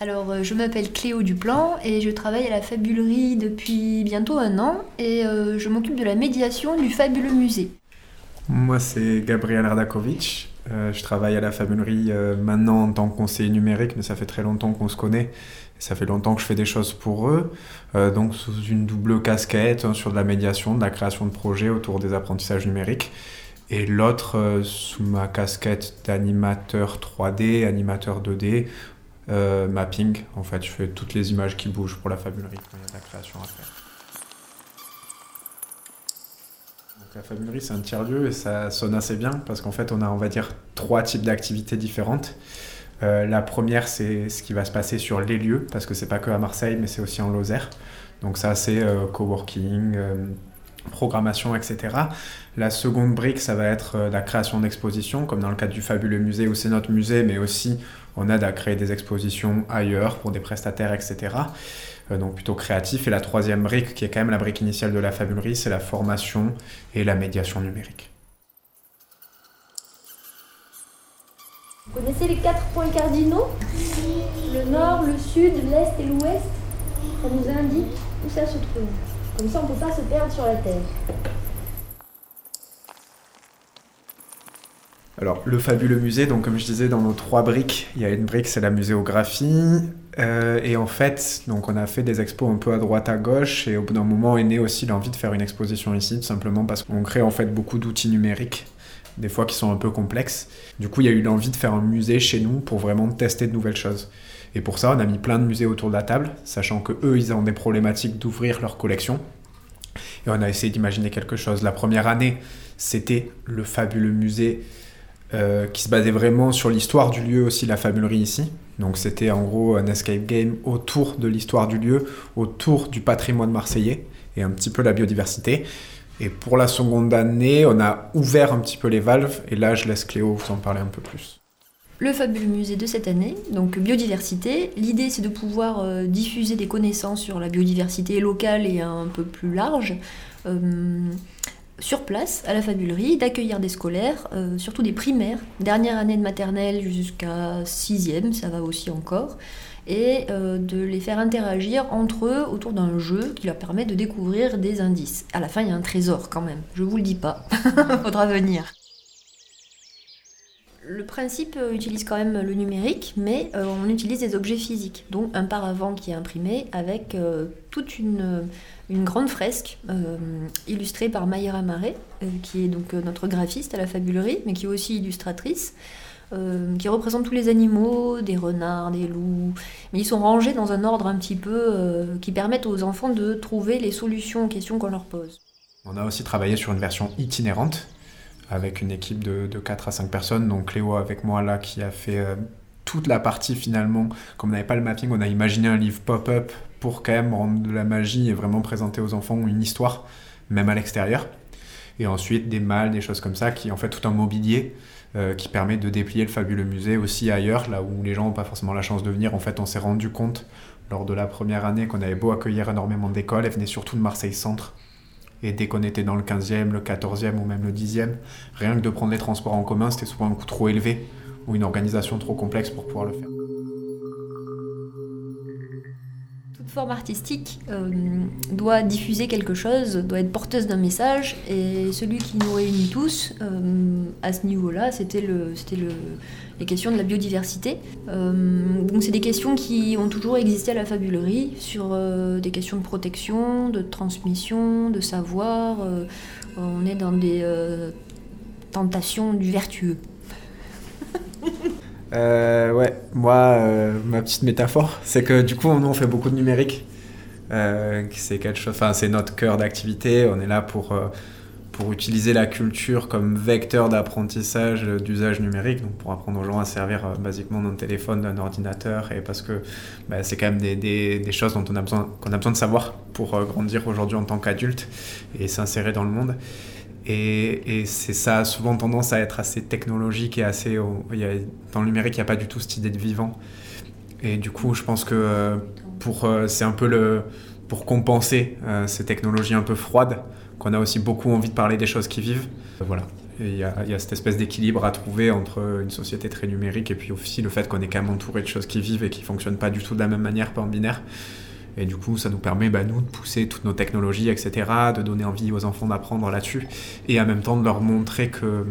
Alors, euh, je m'appelle Cléo Duplan et je travaille à la Fabulerie depuis bientôt un an et euh, je m'occupe de la médiation du Fabuleux Musée. Moi, c'est Gabriel Radakovic. Euh, je travaille à la Fabulerie maintenant en tant que conseiller numérique, mais ça fait très longtemps qu'on se connaît. Ça fait longtemps que je fais des choses pour eux, donc sous une double casquette hein, sur de la médiation, de la création de projets autour des apprentissages numériques. Et l'autre sous ma casquette d'animateur 3D, animateur 2D, euh, mapping. En fait, je fais toutes les images qui bougent pour la fabulerie il y a de la création à faire. La fabulerie, c'est un tiers-lieu et ça sonne assez bien parce qu'en fait, on a, on va dire, trois types d'activités différentes. Euh, la première, c'est ce qui va se passer sur les lieux, parce que c'est pas que à Marseille, mais c'est aussi en Lozère. Donc ça, c'est euh, coworking, programmation, etc. La seconde brique, ça va être la création d'expositions, comme dans le cadre du Fabuleux Musée, où c'est notre musée, mais aussi on aide à créer des expositions ailleurs pour des prestataires, etc. Euh, donc plutôt créatif. Et la troisième brique, qui est quand même la brique initiale de la fabulerie, c'est la formation et la médiation numérique. Vous connaissez les quatre points cardinaux? Le nord, le sud, l'est et l'ouest? Ça nous indique où ça se trouve. Ne pas se perdre sur la Terre. Alors, le fabuleux musée, donc comme je disais, dans nos trois briques, il y a une brique, c'est la muséographie. Euh, et en fait, donc on a fait des expos un peu à droite, à gauche, et au bout d'un moment est né aussi l'envie de faire une exposition ici, tout simplement parce qu'on crée en fait beaucoup d'outils numériques, des fois qui sont un peu complexes. Du coup, il y a eu l'envie de faire un musée chez nous pour vraiment tester de nouvelles choses. Et pour ça, on a mis plein de musées autour de la table, sachant que eux, ils ont des problématiques d'ouvrir leur collection. Et on a essayé d'imaginer quelque chose. La première année, c'était le fabuleux musée euh, qui se basait vraiment sur l'histoire du lieu aussi, la fabulerie ici. Donc c'était en gros un escape game autour de l'histoire du lieu, autour du patrimoine marseillais et un petit peu la biodiversité. Et pour la seconde année, on a ouvert un petit peu les valves et là je laisse Cléo vous en parler un peu plus. Le fabuleux musée de cette année, donc biodiversité. L'idée c'est de pouvoir euh, diffuser des connaissances sur la biodiversité locale et un peu plus large. Euh, sur place à la fabulerie, d'accueillir des scolaires, euh, surtout des primaires, dernière année de maternelle jusqu'à sixième, ça va aussi encore, et de les faire interagir entre eux autour d'un jeu qui leur permet de découvrir des indices. À la fin, il y a un trésor quand même, je vous le dis pas, faudra venir. Le principe euh, utilise quand même le numérique, mais on utilise des objets physiques, dont un paravent qui est imprimé avec toute une grande fresque euh, illustrée par Mayra Marais, euh, qui est donc euh, notre graphiste à la fabulerie, mais qui est aussi illustratrice, qui représente tous les animaux, des renards, des loups, mais ils sont rangés dans un ordre un petit peu qui permettent aux enfants de trouver les solutions aux questions qu'on leur pose. On a aussi travaillé sur une version itinérante avec une équipe de, de 4 à 5 personnes, donc Cléo avec moi là qui a fait toute la partie finalement, comme on n'avait pas le mapping, on a imaginé un livre pop-up pour quand même rendre de la magie et vraiment présenter aux enfants une histoire, même à l'extérieur. Et ensuite des malles, des choses comme ça, qui en fait tout un mobilier euh, qui permet de déplier le fabuleux musée aussi ailleurs, là où les gens n'ont pas forcément la chance de venir. En fait, on s'est rendu compte lors de la première année qu'on avait beau accueillir énormément d'écoles, elles venaient surtout de Marseille Centre. Et dès qu'on était dans le 15e, le 14e ou même le 10e, rien que de prendre les transports en commun, c'était souvent un coût trop élevé ou une organisation trop complexe pour pouvoir le faire. forme artistique euh, doit diffuser quelque chose, doit être porteuse d'un message, et celui qui nous réunit tous euh, à ce niveau-là, c'était le, les questions de la biodiversité. Euh, donc c'est des questions qui ont toujours existé à la fabulerie sur des questions de protection, de transmission, de savoir. on est dans des tentations du vertueux. Euh, ouais, moi, euh, ma petite métaphore, c'est que du coup, nous, on fait beaucoup de numérique. Euh, c'est notre cœur d'activité. On est là pour, pour utiliser la culture comme vecteur d'apprentissage d'usage numérique, donc pour apprendre aux gens à servir basiquement d'un téléphone, d'un ordinateur, et parce que bah, c'est quand même des, des, choses dont on a besoin, qu'on a besoin de savoir pour grandir aujourd'hui en tant qu'adulte et s'insérer dans le monde. Et, c'est ça souvent tendance à être assez technologique et assez. dans le numérique, il n'y a pas du tout cette idée de vivant. Et du coup, je pense que euh, pour, euh, c'est un peu le, pour compenser euh, ces technologies un peu froides, qu'on a aussi beaucoup envie de parler des choses qui vivent. Voilà. Et il y, a, cette espèce d'équilibre à trouver entre une société très numérique et puis aussi le fait qu'on est quand même entouré de choses qui vivent et qui fonctionnent pas du tout de la même manière, pas en binaire. Et du coup, ça nous permet, bah, nous, de pousser toutes nos technologies, etc., de donner envie aux enfants d'apprendre là-dessus, et en même temps de leur montrer que,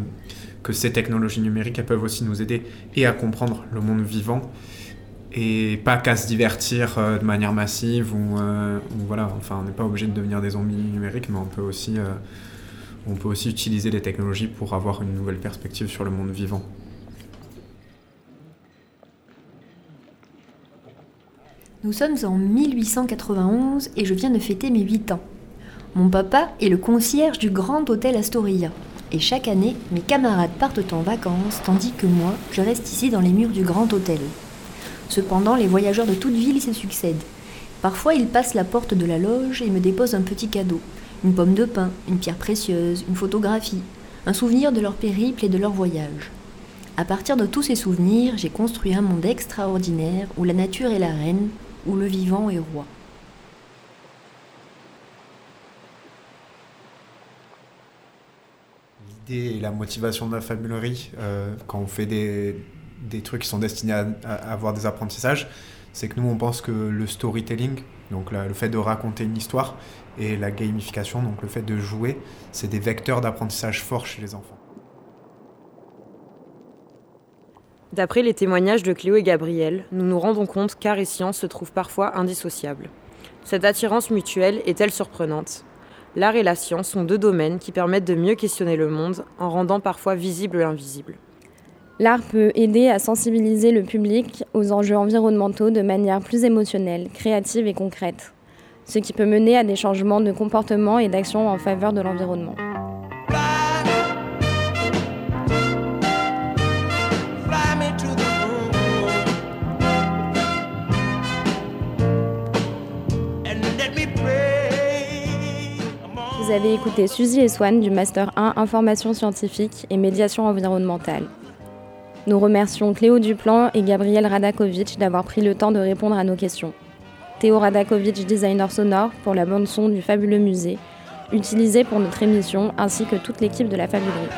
que ces technologies numériques, elles peuvent aussi nous aider et à comprendre le monde vivant, et pas qu'à se divertir euh, de manière massive, ou, euh, ou voilà, enfin, on n'est pas obligé de devenir des zombies numériques, mais on peut aussi... euh, on peut aussi utiliser les technologies pour avoir une nouvelle perspective sur le monde vivant. Nous sommes en 1891 et je viens de fêter mes 8 ans. Mon papa est le concierge du Grand Hôtel Astoria. Et chaque année, mes camarades partent en vacances tandis que moi, je reste ici dans les murs du Grand Hôtel. Cependant, les voyageurs de toute ville se succèdent. Parfois, ils passent la porte de la loge et me déposent un petit cadeau. Une pomme de pin, une pierre précieuse, une photographie, un souvenir de leur périple et de leur voyage. À partir de tous ces souvenirs, j'ai construit un monde extraordinaire où la nature est la reine, où le vivant est roi. L'idée et la motivation de la fabulerie, euh, quand on fait des, des trucs qui sont destinés à, avoir des apprentissages, c'est que nous, on pense que le storytelling, donc le fait de raconter une histoire, et la gamification, donc le fait de jouer, c'est des vecteurs d'apprentissage forts chez les enfants. D'après les témoignages de Cléo et Gabriel, nous nous rendons compte qu'art et science se trouvent parfois indissociables. Cette attirance mutuelle est-elle surprenante? L'art et la science sont deux domaines qui permettent de mieux questionner le monde en rendant parfois visible l'invisible. L'art peut aider à sensibiliser le public aux enjeux environnementaux de manière plus émotionnelle, créative et concrète, ce qui peut mener à des changements de comportement et d'action en faveur de l'environnement. Vous avez écouté Suzy et Swan du Master 1 Information scientifique et médiation environnementale. Nous remercions Cléo Duplan et Gabriel Radakovic d'avoir pris le temps de répondre à nos questions. Théo Radakovic, designer sonore, pour la bande-son du fabuleux musée, utilisé pour notre émission, ainsi que toute l'équipe de la Fabulerie.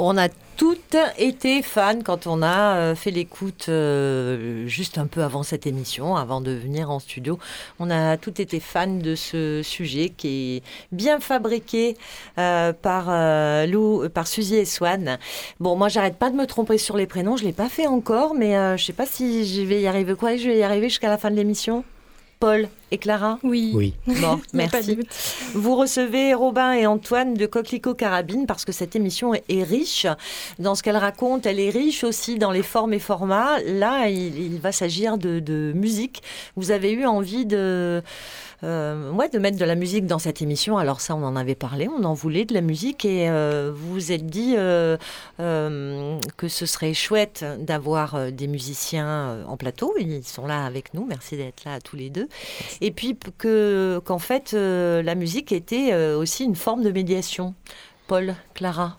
On a toutes été fans quand on a euh, fait l'écoute euh, juste un peu avant cette émission, avant de venir en studio. On a toutes été fans de ce sujet qui est bien fabriqué euh, par Lou, par Suzy et Swan. Bon, moi, j'arrête pas de me tromper sur les prénoms. Je l'ai pas fait encore, mais je sais pas si je vais y arriver. Quoi, je vais y arriver jusqu'à la fin de l'émission? Paul et Clara Oui. Oui. Bon, merci. Vous recevez Robin et Antoine de Coquelicot Carabine parce que cette émission est, est riche dans ce qu'elle raconte. Elle est riche aussi dans les formes et formats. Là, il, il va s'agir de, de musique. Vous avez eu envie de, euh, ouais, de mettre de la musique dans cette émission. Alors ça, on en avait parlé. On en voulait de la musique et euh, vous vous êtes dit euh, euh, que ce serait chouette d'avoir des musiciens en plateau. Ils sont là avec nous. Merci d'être là tous les deux. Et puis que qu'en fait la musique était aussi une forme de médiation. Paul, Clara.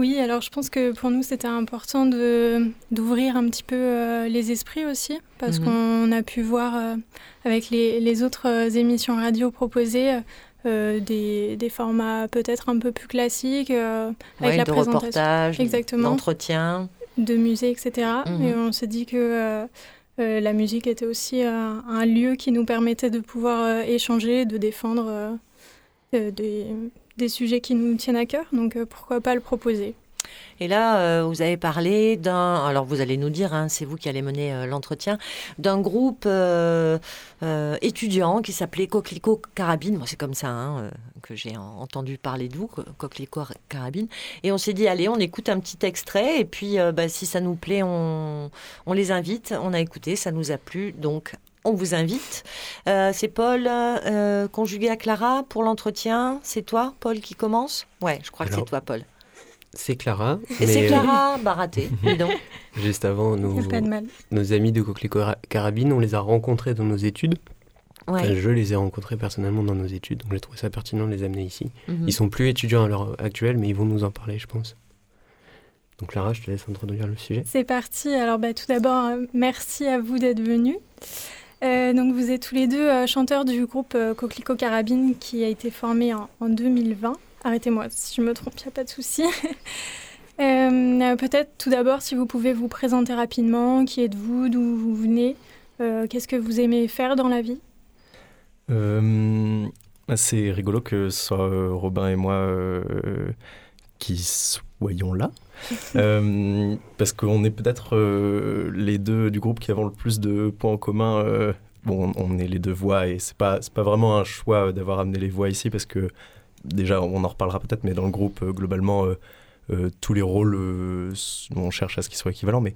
Oui, alors je pense que pour nous c'était important de d'ouvrir un petit peu euh, les esprits aussi, parce Mhm. qu'on a pu voir euh, avec les, les autres euh, émissions radio proposées euh, des, des formats peut-être un peu plus classiques, euh, avec Ouais, la de présentation, reportage, exactement, d'entretien. de musée, etc. Mhm. Et on s'est dit que euh, la musique était aussi un lieu qui nous permettait de pouvoir échanger, de défendre des, des sujets qui nous tiennent à cœur. Donc euh, pourquoi pas le proposer Et là, euh, vous avez parlé d'un. Alors, vous allez nous dire, hein, c'est vous qui allez mener euh, l'entretien, d'un groupe étudiant qui s'appelait Coquelicot Carabine. Moi, c'est comme ça hein, que j'ai en- entendu parler de vous, Co- Coquelicot Carabine. Et on s'est dit, allez, on écoute un petit extrait. Et puis, bah, si ça nous plaît, on, on les invite. On a écouté, ça nous a plu. Donc, on vous invite. Euh, c'est Paul, euh, conjugué à Clara pour l'entretien. C'est toi, Paul, qui commence? Ouais, je crois que c'est toi, Paul. C'est Clara. Et c'est mais- Clara, bah raté, donc. Juste avant, nos, Y a pas de mal. nos amis de Coquelicot Ra- Carabine, on les a rencontrés dans nos études. Ouais. Enfin, je les ai rencontrés personnellement dans nos études, donc j'ai trouvé ça pertinent de les amener ici. Mhm. Ils sont plus étudiants à l'heure actuelle, mais ils vont nous en parler, je pense. Donc Lara, je te laisse introduire le sujet. C'est parti. Alors bah, tout d'abord, euh, merci à vous d'être venus. Euh, donc vous êtes tous les deux euh, chanteurs du groupe euh, Coquelicot Carabine qui a été formé en, en 2020. Arrêtez-moi si je me trompe, il n'y a pas de souci. Euh, Peut-être tout d'abord si vous pouvez vous présenter rapidement, qui êtes-vous, d'où vous venez, qu'est-ce que vous aimez faire dans la vie? Euh, c'est rigolo que ce soit Robin et moi qui soyons là. Euh, parce qu'on est peut-être euh, les deux du groupe qui avons le plus de points en commun. euh, bon, on est les deux voix et c'est pas, pas vraiment un choix d'avoir amené les voix ici parce que déjà, on en reparlera peut-être, mais dans le groupe, euh, globalement, tous les rôles, on cherche à ce qu'ils soient équivalents. Mais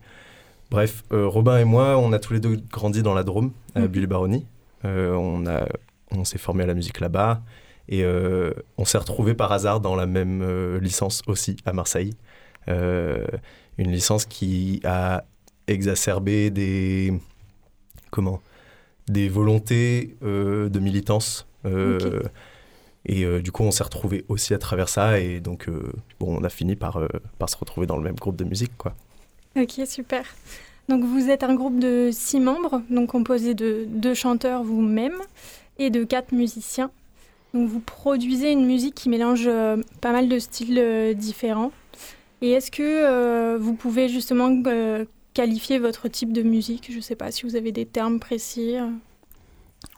bref, Robin et moi, on a tous les deux grandi dans la Drôme, à Mhm. Bulle-Baronnie. Euh, on a, on s'est formé à la musique là-bas et euh, on s'est retrouvé par hasard dans la même euh, licence aussi à Marseille. Euh, une licence qui a exacerbé des comment des volontés de militance. Et du coup, on s'est retrouvé aussi à travers ça. Et donc, bon, on a fini par, par se retrouver dans le même groupe de musique, quoi. Ok, super. Donc vous êtes un groupe de six membres, donc composé de deux chanteurs vous-même et de quatre musiciens. Donc vous produisez une musique qui mélange euh, pas mal de styles euh, différents. Et est-ce que euh, vous pouvez justement qualifier votre type de musique? Je ne sais pas si vous avez des termes précis.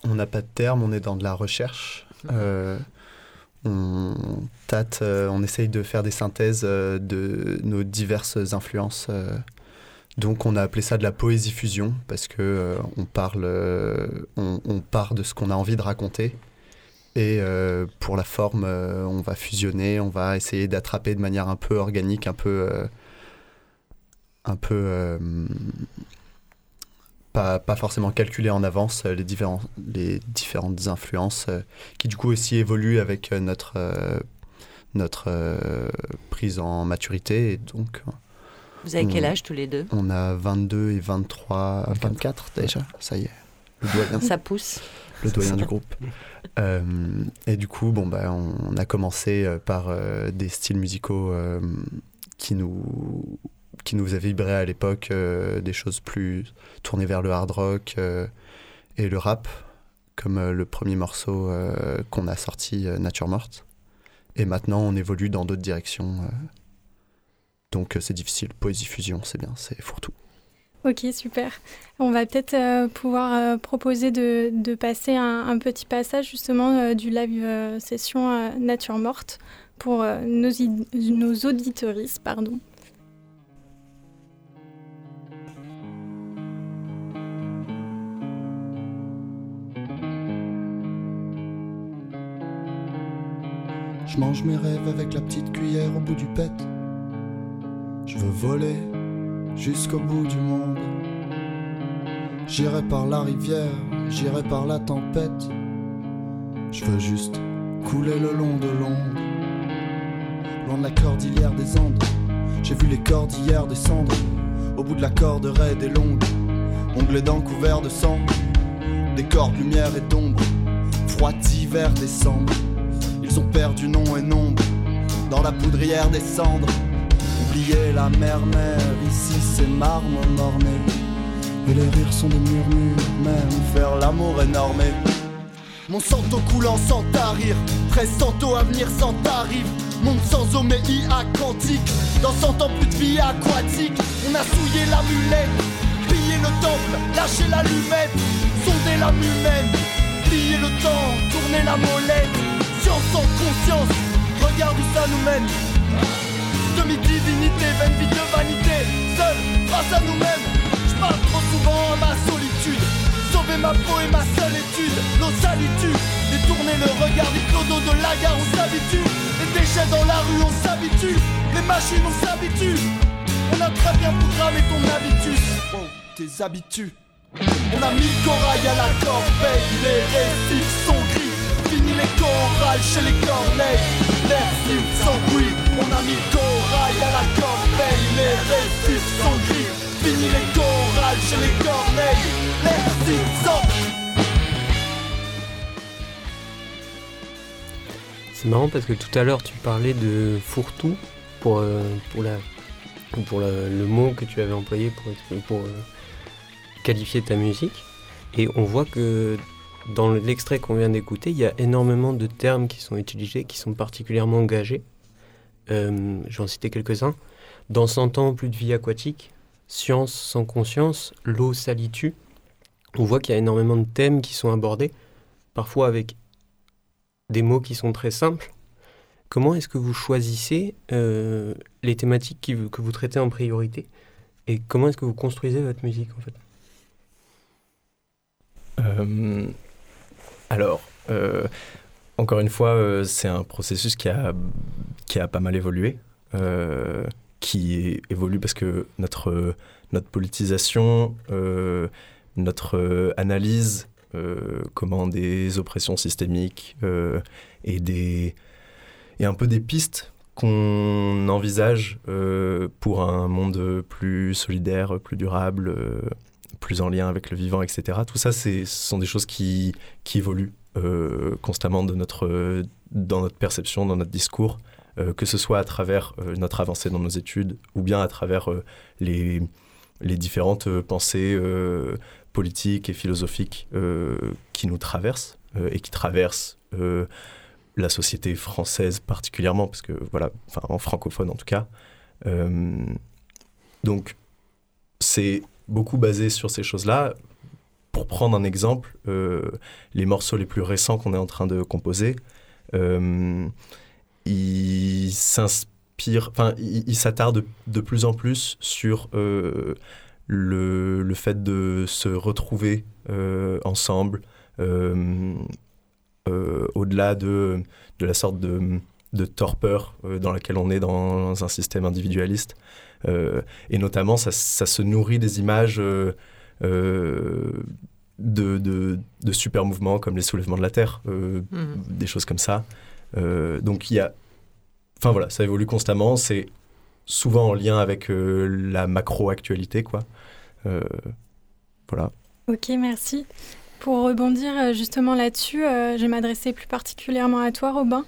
On n'a pas de terme, on est dans de la recherche. On tâte, on essaye de faire des synthèses de nos diverses influences. donc on a appelé ça de la poésie fusion parce que on parle, on, on part de ce qu'on a envie de raconter. Et euh, pour la forme, euh, on va fusionner, on va essayer d'attraper de manière un peu organique, un peu, euh, un peu pas, pas forcément calculé en avance les, différents, les différentes influences qui du coup aussi évoluent avec notre, notre prise en maturité. Et donc, Vous avez on- quel âge tous les deux? On a 22 et 23, 24 déjà, ça y est. Ça pousse? Le doyen du groupe. Euh, et du coup, bon, bah, on, a commencé euh, par euh, des styles musicaux euh, qui nous qui nous faisaient vibrer à l'époque, des choses plus tournées vers le hard rock et le rap, comme le premier morceau qu'on a sorti, Nature Morte. Et maintenant, on évolue dans d'autres directions. donc, c'est difficile. Poésie fusion, c'est bien, c'est fourre-tout. Ok, super. On va peut-être euh, pouvoir euh, proposer de, passer un, petit passage justement euh, du live session Nature Morte pour nos, nos. Pardon. Je mange mes rêves avec la petite cuillère au bout du pet. Je veux voler jusqu'au bout du monde. J'irai par la rivière, j'irai par la tempête. Je veux juste couler le long de l'onde. Loin de la cordillère des Andes, j'ai vu les cordillères descendre. Au bout de la corde raide et longue, ongles dents couverts de sang. Des corps de lumière et d'ombre, froid d'hiver décembre. Ils ont perdu nom et nombre dans la poudrière des cendres. Oubliez la mer-mère, ici c'est marbre morné. Et les rires sont des murmures, même faire l'amour est normé. Mon santo coulant sans tarir, 13 santo à venir sans tarif. Monde sans homéi quantique, dans 100 ans plus de vie aquatique. On a souillé la mulette, pillé le temple, lâché l'allumette, sondé l'âme humaine, plié le temps, tourné la molette. Science sans conscience, regarde où ça nous mène. Demi-divinité, vaine vie de vanité, seul face à nous-mêmes. Je parle trop souvent à ma solitude. Sauver ma peau et ma seule étude, nos salitudes. Détourner le regard des clodos de la gare, on s'habitue. Les déchets dans la rue, on s'habitue. Les machines, on s'habitue. On a très bien programmé ton habitus. Oh, tes habitudes. On a mis le corail à la corbeille, les récifs les chorales chez les corneilles, l'air cible sans bruit. On a mis corail à la corbeille, les récifs sont gris. Fini les chorales chez les corneilles, l'air cible sans C'est marrant parce que tout à l'heure tu parlais de fourre-tout pour, euh, pour la, ou pour le, le mot que tu avais employé pour, pour euh, qualifier ta musique. Et on voit que dans l'extrait qu'on vient d'écouter, il y a énormément de termes qui sont utilisés, qui sont particulièrement engagés. Euh, je vais en citer quelques-uns. Dans 100 ans, plus de vie aquatique. Science sans conscience. L'eau salitue. On voit qu'il y a énormément de thèmes qui sont abordés, parfois avec des mots qui sont très simples. Comment est-ce que vous choisissez euh, les thématiques que vous traitez en priorité et comment est-ce que vous construisez votre musique en fait? Euh, alors, euh, encore une fois, euh, c'est un processus qui a, pas mal évolué, euh, qui évolue parce que notre, politisation, notre analyse, comment des oppressions systémiques et, un peu des pistes qu'on envisage pour un monde plus solidaire, plus durable, plus en lien avec le vivant, etc. Tout ça, ce sont des choses qui, évoluent euh, constamment de notre, dans notre perception, dans notre discours, euh, que ce soit à travers euh, notre avancée dans nos études ou bien à travers les, les différentes pensées politiques et philosophiques qui nous traversent et qui traversent la société française particulièrement, parce que voilà, en francophone en tout cas. Donc c'est beaucoup basé sur ces choses-là. Pour prendre un exemple, euh, les morceaux les plus récents qu'on est en train de composer, euh, ils s'inspirent, s'attardent de, plus en plus sur euh, le, fait de se retrouver ensemble, au-delà de, de la sorte de, de torpeur euh, dans laquelle on est dans un système individualiste. Euh, et notamment, ça, ça se nourrit des images euh, euh, de, de, de super mouvements comme les soulèvements de la Terre, euh, Mhm. des choses comme ça. Euh, donc il y a... Enfin voilà, ça évolue constamment, c'est souvent en lien avec euh, la macro-actualité, quoi. Euh, voilà. Ok, merci. Pour rebondir justement là-dessus, euh, je vais m'adresser plus particulièrement à toi, Robin,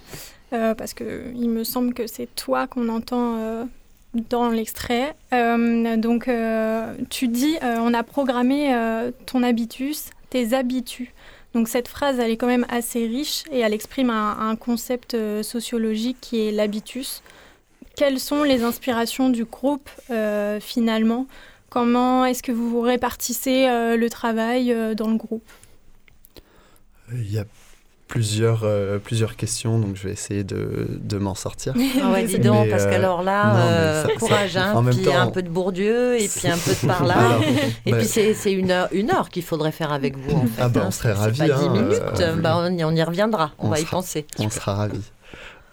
euh, parce que il me semble que c'est toi qu'on entend euh, dans l'extrait. Euh, donc, tu dis, on a programmé ton habitus, tes habitus. Donc cette phrase, elle est quand même assez riche et elle exprime un, concept sociologique qui est l'habitus. Quelles sont les inspirations du groupe finalement? Comment est-ce que vous répartissez le travail dans le groupe? Il y a plusieurs, euh, plusieurs questions, donc je vais essayer de, de m'en sortir. Ah ouais, dis donc, Mais, parce euh, qu'alors là, non, euh, ça- ça- courage, hein, en même puis temps- un peu de Bourdieu, et puis un peu de par là. Alors, et bah- puis c'est c'est une heure, une heure qu'il faudrait faire avec vous, en fait. Ah bah, on hein. serait C'est ravis, pas 10 hein, minutes, euh, bah, on, y, on y reviendra, on, on va y penser. On sera ravis.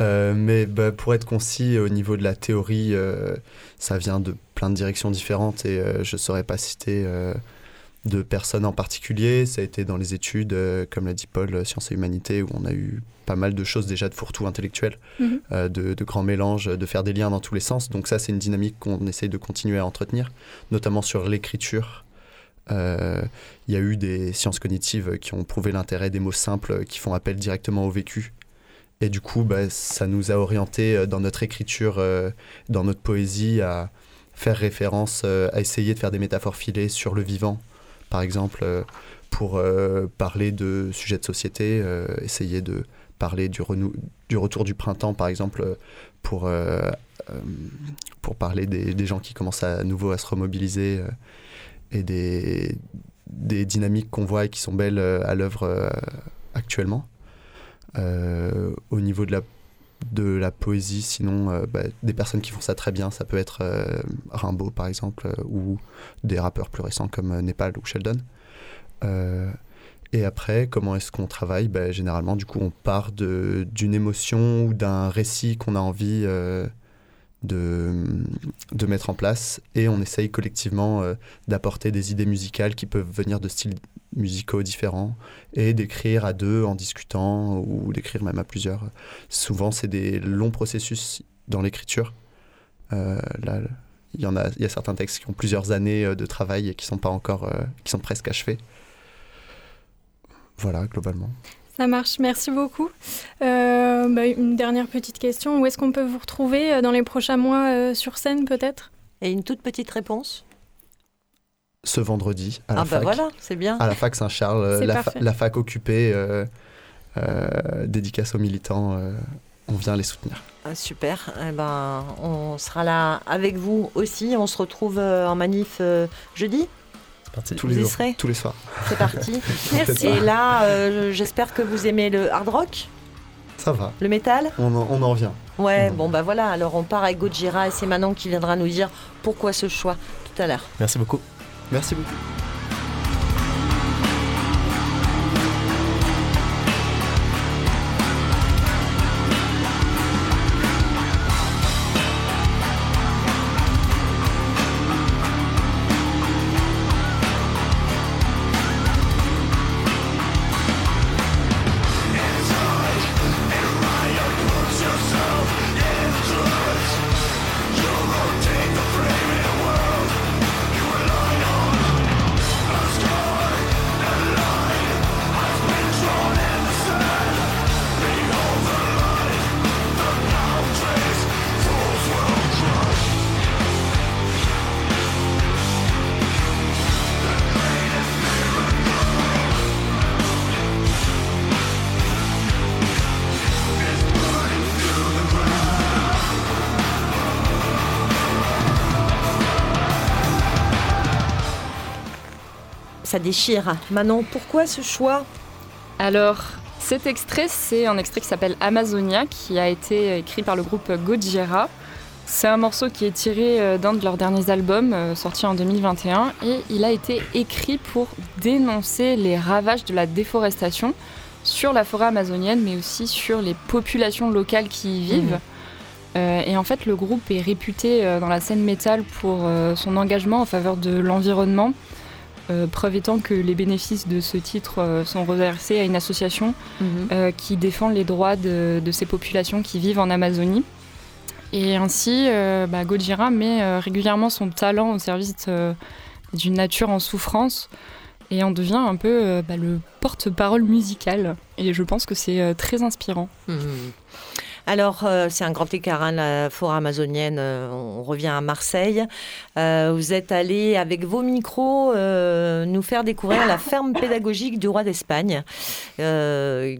Euh, mais bah, pour être concis, au niveau de la théorie, euh, ça vient de plein de directions différentes et euh, je ne saurais pas citer euh, de personnes en particulier. Ça a été dans les études, euh, comme l'a dit Paul, euh, sciences et humanités, où on a eu pas mal de choses déjà de fourre-tout intellectuel, Mhm. euh, de, de grands mélanges, de faire des liens dans tous les sens. Donc ça, c'est une dynamique qu'on essaye de continuer à entretenir, notamment sur l'écriture. Il y a eu des sciences cognitives qui ont prouvé l'intérêt des mots simples qui font appel directement au vécu. Et du coup, bah, ça nous a orienté dans notre écriture, dans notre poésie, à faire référence, à essayer de faire des métaphores filées sur le vivant, par exemple, euh, pour euh, parler de sujets de société, euh, essayer de parler du, du retour du printemps, par exemple, pour, pour parler des, gens qui commencent à nouveau à se remobiliser et des, des dynamiques qu'on voit et qui sont belles à l'œuvre actuellement. Au niveau de la, de la poésie, sinon, euh, bah, des personnes qui font ça très bien, ça peut être euh, Rimbaud par exemple, euh, ou des rappeurs plus récents comme euh, Népal ou Sheldon. Et après, comment est-ce qu'on travaille? Bah, Généralement, du coup, on part d'une émotion ou d'un récit qu'on a envie de, mettre en place et on essaye collectivement euh, d'apporter des idées musicales qui peuvent venir de styles musicaux différents et d'écrire à deux en discutant ou d'écrire même à plusieurs. Souvent, c'est des longs processus dans l'écriture. Euh, là, il y en a, y a certains textes qui ont plusieurs années euh, de travail et qui sont pas encore, qui sont presque achevés. Voilà, globalement. Ça marche, merci beaucoup. Euh, bah, une dernière petite question, où est-ce qu'on peut vous retrouver euh, dans les prochains mois euh, sur scène peut-être? Et une toute petite réponse? Ce vendredi, à la Ah bah fac. voilà, c'est bien. À la fac Saint-Charles, la, fa- parfait. la fac occupée, euh, euh, dédicace aux militants, euh, on vient les soutenir. Ah, super. Eh ben, on sera là avec vous aussi. On se retrouve en manif euh, Tous Vous les y serez tous les soirs. C'est parti. Merci. Et là, euh, j'espère que vous aimez le hard rock, Ça va. le métal. On en, on en revient. Ouais, bon bah voilà. Alors on part avec Gojira et c'est Manon qui viendra nous dire pourquoi ce choix tout à l'heure. Merci beaucoup. Merci beaucoup. Ça déchire. Manon, pourquoi ce choix? Alors, cet extrait, c'est un extrait qui s'appelle Amazonia, qui a été écrit par le groupe Gojira. C'est un morceau qui est tiré euh, d'un de leurs derniers albums, euh, sorti en 2021, et il a été écrit pour dénoncer les ravages de la déforestation sur la forêt amazonienne, mais aussi sur les populations locales qui y vivent. Mhm. Euh, et en fait, le groupe est réputé dans la scène métal pour son engagement en faveur de l'environnement. Euh, preuve étant que les bénéfices de ce titre euh, sont reversés à une association Mhm. euh, qui défend les droits de, de ces populations qui vivent en Amazonie. Et ainsi, bah, Gojira met régulièrement son talent au service d'une nature en souffrance et en devient un peu bah, le porte-parole musical. Et je pense que c'est très inspirant. Mhm. Alors, euh, c'est un grand écart, hein, la forêt amazonienne. euh, on revient à Marseille. Euh, vous êtes allé, avec vos micros, nous faire découvrir la ferme pédagogique du roi d'Espagne,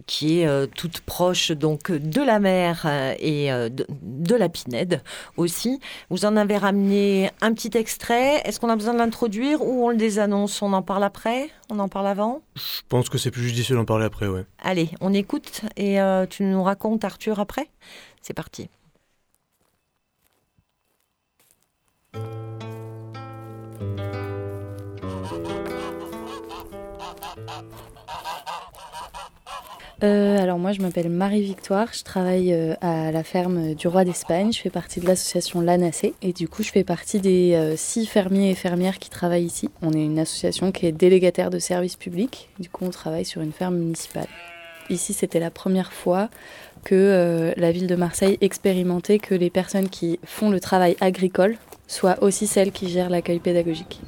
qui est toute proche donc de la mer et de, de la Pinède aussi. Vous en avez ramené un petit extrait. Est-ce qu'on a besoin de l'introduire ou on le désannonce? On en parle après? On en parle avant Je pense que c'est plus judicieux d'en parler après, ouais. Allez, on écoute et euh, tu nous racontes, Arthur, après? C'est parti. Euh, alors moi je m'appelle Marie-Victoire, je travaille euh, à la ferme du roi d'Espagne, je fais partie de l'association l'ANACE et du coup je fais partie des euh, six fermiers et fermières qui travaillent ici. On est une association qui est délégataire de services publics, du coup on travaille sur une ferme municipale. Ici c'était la première fois que la ville de Marseille expérimentait que les personnes qui font le travail agricole soient aussi celles qui gèrent l'accueil pédagogique.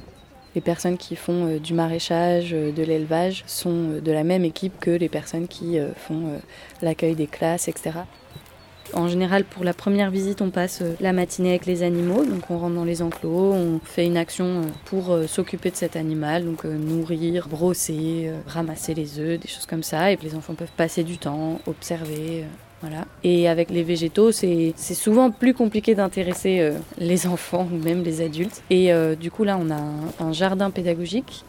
Les personnes qui font euh, du maraîchage, euh, de l'élevage, sont euh, de la même équipe que les personnes qui font l'accueil des classes, etc. En général, pour la première visite, on passe la matinée avec les animaux. Donc, on rentre dans les enclos, on fait une action pour s'occuper de cet animal, donc nourrir, brosser, ramasser les œufs, des choses comme ça. Et les enfants peuvent passer du temps, observer. Et avec les végétaux, c'est souvent plus compliqué d'intéresser euh, les enfants ou même les adultes. Et euh, du coup, là, on a un, jardin pédagogique.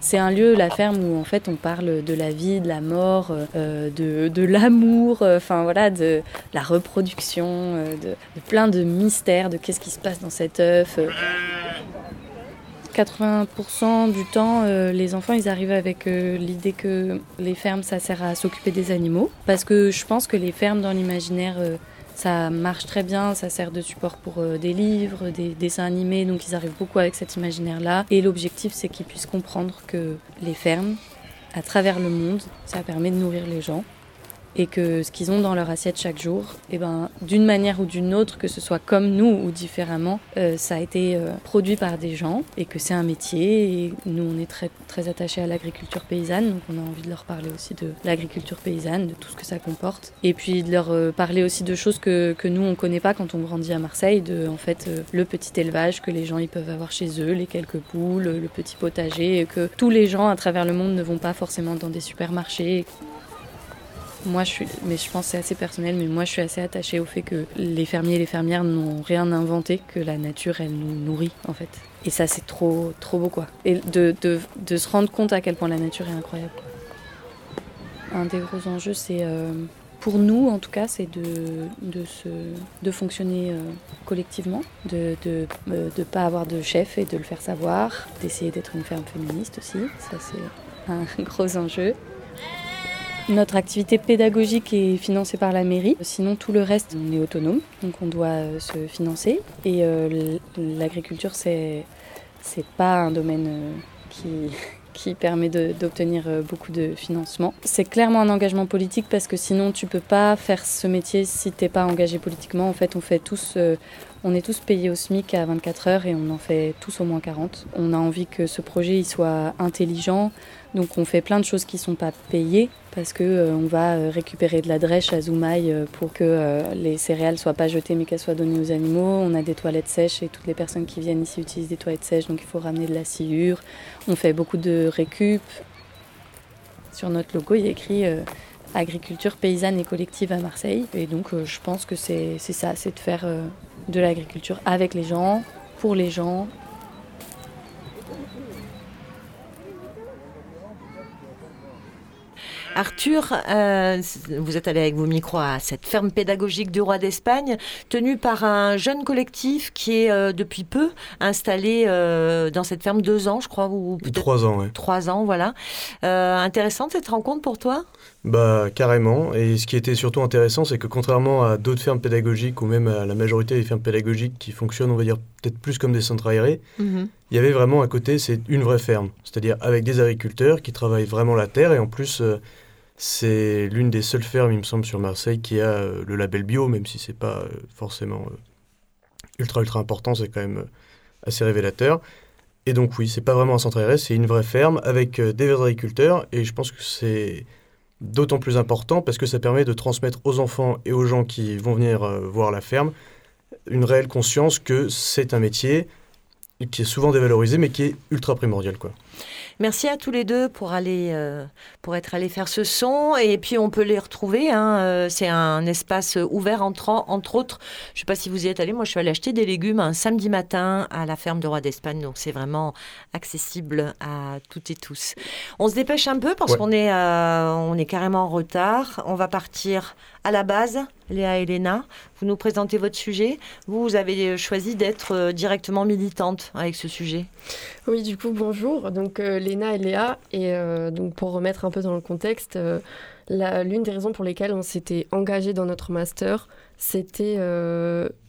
C'est un lieu, la ferme, où en fait on parle de la vie, de la mort, euh, de, l'amour, enfin voilà, de la reproduction, de, de plein de mystères, de qu'est-ce qui se passe dans cet œuf. Euh. 80% du temps, euh, les enfants, ils arrivent avec euh, l'idée que les fermes, ça sert à s'occuper des animaux. Parce que je pense que les fermes, dans l'imaginaire, euh, ça marche très bien, ça sert de support pour des livres, des dessins animés, donc ils arrivent beaucoup avec cet imaginaire-là. Et l'objectif, c'est qu'ils puissent comprendre que les fermes, à travers le monde, ça permet de nourrir les gens. Et que ce qu'ils ont dans leur assiette chaque jour, et ben, d'une manière ou d'une autre, que ce soit comme nous ou différemment, euh, ça a été euh, produit par des gens et que c'est un métier. Nous, on est très, très attachés à l'agriculture paysanne, donc on a envie de leur parler aussi de l'agriculture paysanne, de tout ce que ça comporte. Et puis de leur euh, parler aussi de choses que, que nous, on connaît pas quand on grandit à Marseille, de en fait le petit élevage que les gens ils peuvent avoir chez eux, les quelques poules, le petit potager, et que tous les gens à travers le monde ne vont pas forcément dans des supermarchés. Moi, je suis, mais je pense c'est assez personnel, mais moi, je suis assez attachée au fait que les fermiers et les fermières n'ont rien inventé, que la nature, elle nous nourrit, en fait. Et ça, c'est trop, trop beau, quoi. Et de, de, de, se rendre compte à quel point la nature est incroyable. Un des gros enjeux, c'est, euh, pour nous, en tout cas, c'est de, de, de fonctionner euh, collectivement, de ne de pas avoir de chef et de le faire savoir, d'essayer d'être une ferme féministe aussi. Ça, c'est un gros enjeu. Notre activité pédagogique est financée par la mairie. Sinon, tout le reste, on est autonome, donc on doit euh, se financer. Et euh, l'agriculture, c'est c'est pas un domaine euh, qui qui permet d'obtenir beaucoup de financement. C'est clairement un engagement politique parce que sinon tu peux pas faire ce métier si t'es pas engagé politiquement. En fait, on fait tous, on est tous payés au SMIC à 24 heures et on en fait tous au moins 40. On a envie que ce projet il soit intelligent, donc on fait plein de choses qui sont pas payées parce que euh, on va euh, récupérer de la drèche à Zoumaï euh, pour que les céréales soient pas jetées mais qu'elles soient données aux animaux. On a des toilettes sèches et toutes les personnes qui viennent ici utilisent des toilettes sèches donc il faut ramener de la sciure. On fait beaucoup de récup. Sur notre logo, il y a écrit agriculture paysanne et collective à Marseille. Et donc je pense que c'est ça, c'est de faire de l'agriculture avec les gens, pour les gens, Arthur, euh, vous êtes allé avec vos micros à cette ferme pédagogique du roi d'Espagne, tenue par un jeune collectif qui est euh, depuis peu installé euh, dans cette ferme deux ans, je crois, ou trois ans, oui. Trois ans, voilà. intéressante cette rencontre pour toi? Bah carrément. Et ce qui était surtout intéressant, c'est que contrairement à d'autres fermes pédagogiques ou même à la majorité des fermes pédagogiques qui fonctionnent, on va dire peut-être plus comme des centres aérés, mhm. il y avait vraiment à côté, c'est une vraie ferme, c'est-à-dire avec des agriculteurs qui travaillent vraiment la terre et en plus c'est l'une des seules fermes, il me semble, sur Marseille qui a euh, le label bio, même si c'est pas euh, forcément euh, ultra ultra important, c'est quand même assez révélateur. Et donc oui, c'est pas vraiment un centre aéré, c'est une vraie ferme avec des agriculteurs et je pense que c'est d'autant plus important parce que ça permet de transmettre aux enfants et aux gens qui vont venir voir la ferme une réelle conscience que c'est un métier qui est souvent dévalorisé mais qui est ultra primordial quoi. Merci à tous les deux pour aller, euh, pour être allés faire ce son. Et puis on peut les retrouver. Hein, euh, c'est un espace ouvert entre, entre autres. Je ne sais pas si vous y êtes allés. Moi, je suis allée acheter des légumes un samedi matin à la ferme de Roi d'Espagne. Donc c'est vraiment accessible à toutes et tous. On se dépêche un peu parce qu'on est, euh, on est carrément en retard. On va partir à la base, Léa et Léna, vous nous présentez votre sujet. Vous, vous avez choisi d'être directement militante avec ce sujet. Oui, du coup, bonjour. Donc, euh, Léna et Léa. Et euh, donc, pour remettre un peu dans le contexte, l'une des raisons pour lesquelles on s'était engagé dans notre master, c'était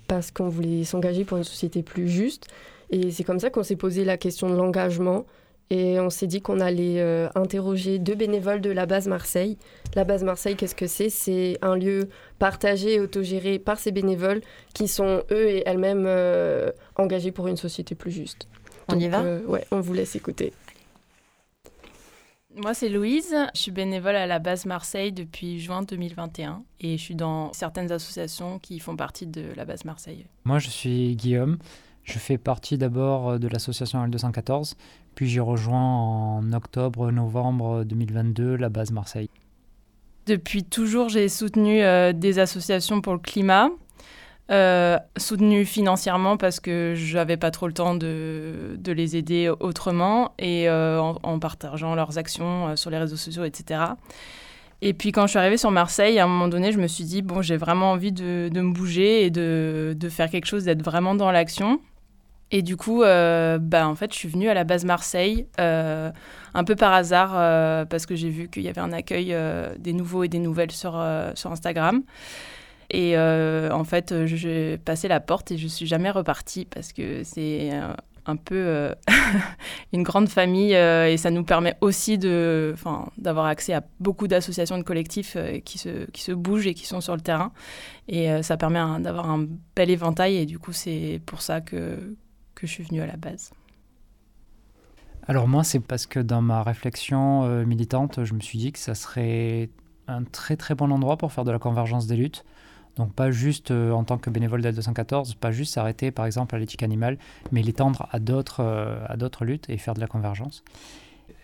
parce qu'on voulait s'engager pour une société plus juste. Et c'est comme ça qu'on s'est posé la question de l'engagement et on s'est dit qu'on allait euh, interroger deux bénévoles de la base Marseille. La base Marseille, qu'est-ce que c'est? C'est un lieu partagé et autogéré par ces bénévoles qui sont eux et elles-mêmes euh, engagés pour une société plus juste. On y va euh, Ouais, on vous laisse écouter. Moi, c'est Louise. Je suis bénévole à la base Marseille depuis juin 2021 et je suis dans certaines associations qui font partie de la base Marseille. Moi, je suis Guillaume. Je fais partie d'abord euh, de l'association L214, puis j'ai rejoint en octobre-novembre 2022 la base Marseille. Depuis toujours, j'ai soutenu euh, des associations pour le climat, euh, soutenu financièrement parce que j'avais pas trop le temps de, de les aider autrement et en, partageant leurs actions sur les réseaux sociaux, etc. Et puis quand je suis arrivée sur Marseille, à un moment donné, je me suis dit, bon, j'ai vraiment envie de, me bouger et de, faire quelque chose, d'être vraiment dans l'action. Et du coup, euh, bah, en fait, je suis venue à la base Marseille, euh, un peu par hasard, euh, parce que j'ai vu qu'il y avait un accueil des nouveaux et des nouvelles sur Instagram. Et en fait, j'ai passé la porte et je suis jamais repartie parce que c'est un peu une grande famille et ça nous permet aussi d'avoir accès à beaucoup d'associations de collectifs qui, se, qui se bougent et qui sont sur le terrain. Et ça permet d'avoir un bel éventail et du coup c'est pour ça que, que je suis venue à la base. Alors moi, c'est parce que dans ma réflexion euh, militante, je me suis dit que ça serait un très très bon endroit pour faire de la convergence des luttes. Donc pas juste euh, en tant que bénévole d'Aide 214, pas juste s'arrêter par exemple à l'éthique animale, mais l'étendre à d'autres euh, à d'autres luttes et faire de la convergence.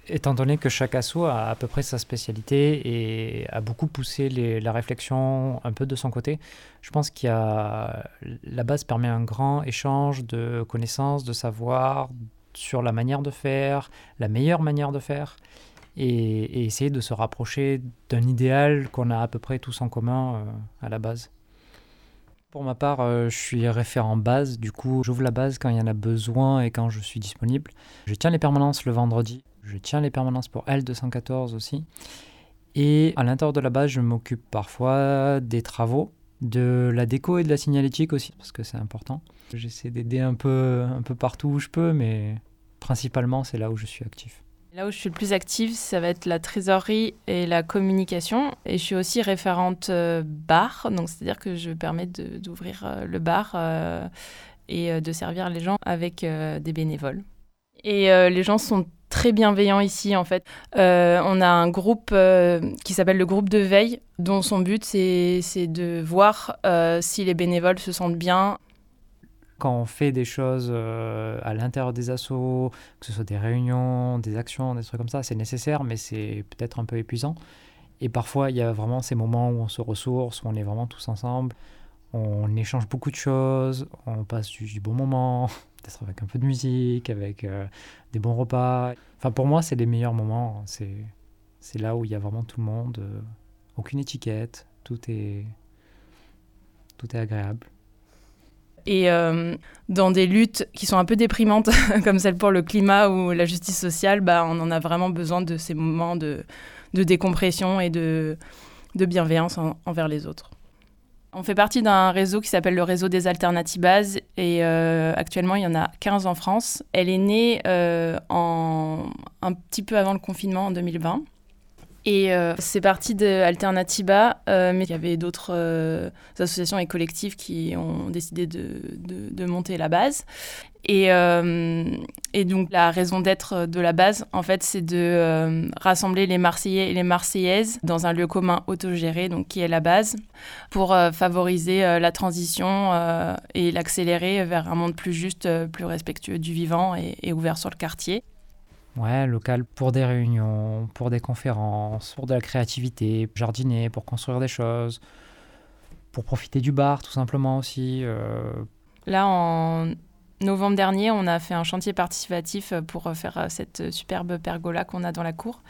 Étant donné que chaque assaut a à peu près sa spécialité et a beaucoup poussé la réflexion un peu de son côté, je pense qu'il y a la base permet un grand échange de connaissances, de savoir, sur la manière de faire, la meilleure manière de faire, et, essayer de se rapprocher d'un idéal qu'on a à peu près tous en commun euh, à la base. Pour ma part, euh, je suis référent base, du coup j'ouvre la base quand il y en a besoin et quand je suis disponible. Je tiens les permanences le vendredi, je tiens les permanences pour L214 aussi. Et à l'intérieur de la base, je m'occupe parfois des travaux, de la déco et de la signalétique aussi, parce que c'est important. J'essaie d'aider un peu, un peu partout où je peux, mais principalement, c'est là où je suis actif. Là où je suis le plus active, ça va être la trésorerie et la communication. Et je suis aussi référente euh, bar, donc c'est-à-dire que je permets d'ouvrir euh, le bar euh, et de servir les gens avec des bénévoles. Et les gens sont très bienveillants ici en fait. on a un groupe qui s'appelle le groupe de veille, dont son but c'est de voir si les bénévoles se sentent bien quand on fait des choses euh, à l'intérieur des assos, que ce soit des réunions, des actions, des trucs comme ça, c'est nécessaire, mais c'est peut-être un peu épuisant. Et parfois, il y a vraiment ces moments où on se ressource, où on est vraiment tous ensemble, on échange beaucoup de choses, on passe du, bon moment, peut-être avec un peu de musique, avec euh, des bons repas. Enfin, pour moi, c'est les meilleurs moments. C'est, là où il y a vraiment tout le monde, euh, aucune étiquette, tout est, tout est agréable. Et euh, dans des luttes qui sont un peu déprimantes, comme celle pour le climat ou la justice sociale, bah, on en a vraiment besoin de ces moments de, de décompression et de, de bienveillance envers les autres. On fait partie d'un réseau qui s'appelle le réseau des Alternatibas et euh, actuellement il y en a 15 en France. Elle est née euh, en, un petit peu avant le confinement en 2020. Et euh, c'est parti de euh, mais il y avait d'autres euh, associations et collectifs qui ont décidé de, de, monter la base. Et, et, donc la raison d'être de la base, en fait, c'est de rassembler les Marseillais et les Marseillaises dans un lieu commun autogéré, donc qui est la base, pour favoriser la transition et l'accélérer vers un monde plus juste, plus respectueux du vivant et ouvert sur le quartier. Ouais, local pour des réunions, pour des conférences, pour de la créativité, jardiner, pour construire des choses, pour profiter du bar tout simplement aussi. Euh. Là, en novembre dernier, on a fait un chantier participatif pour faire euh, cette superbe pergola qu'on a dans la cour.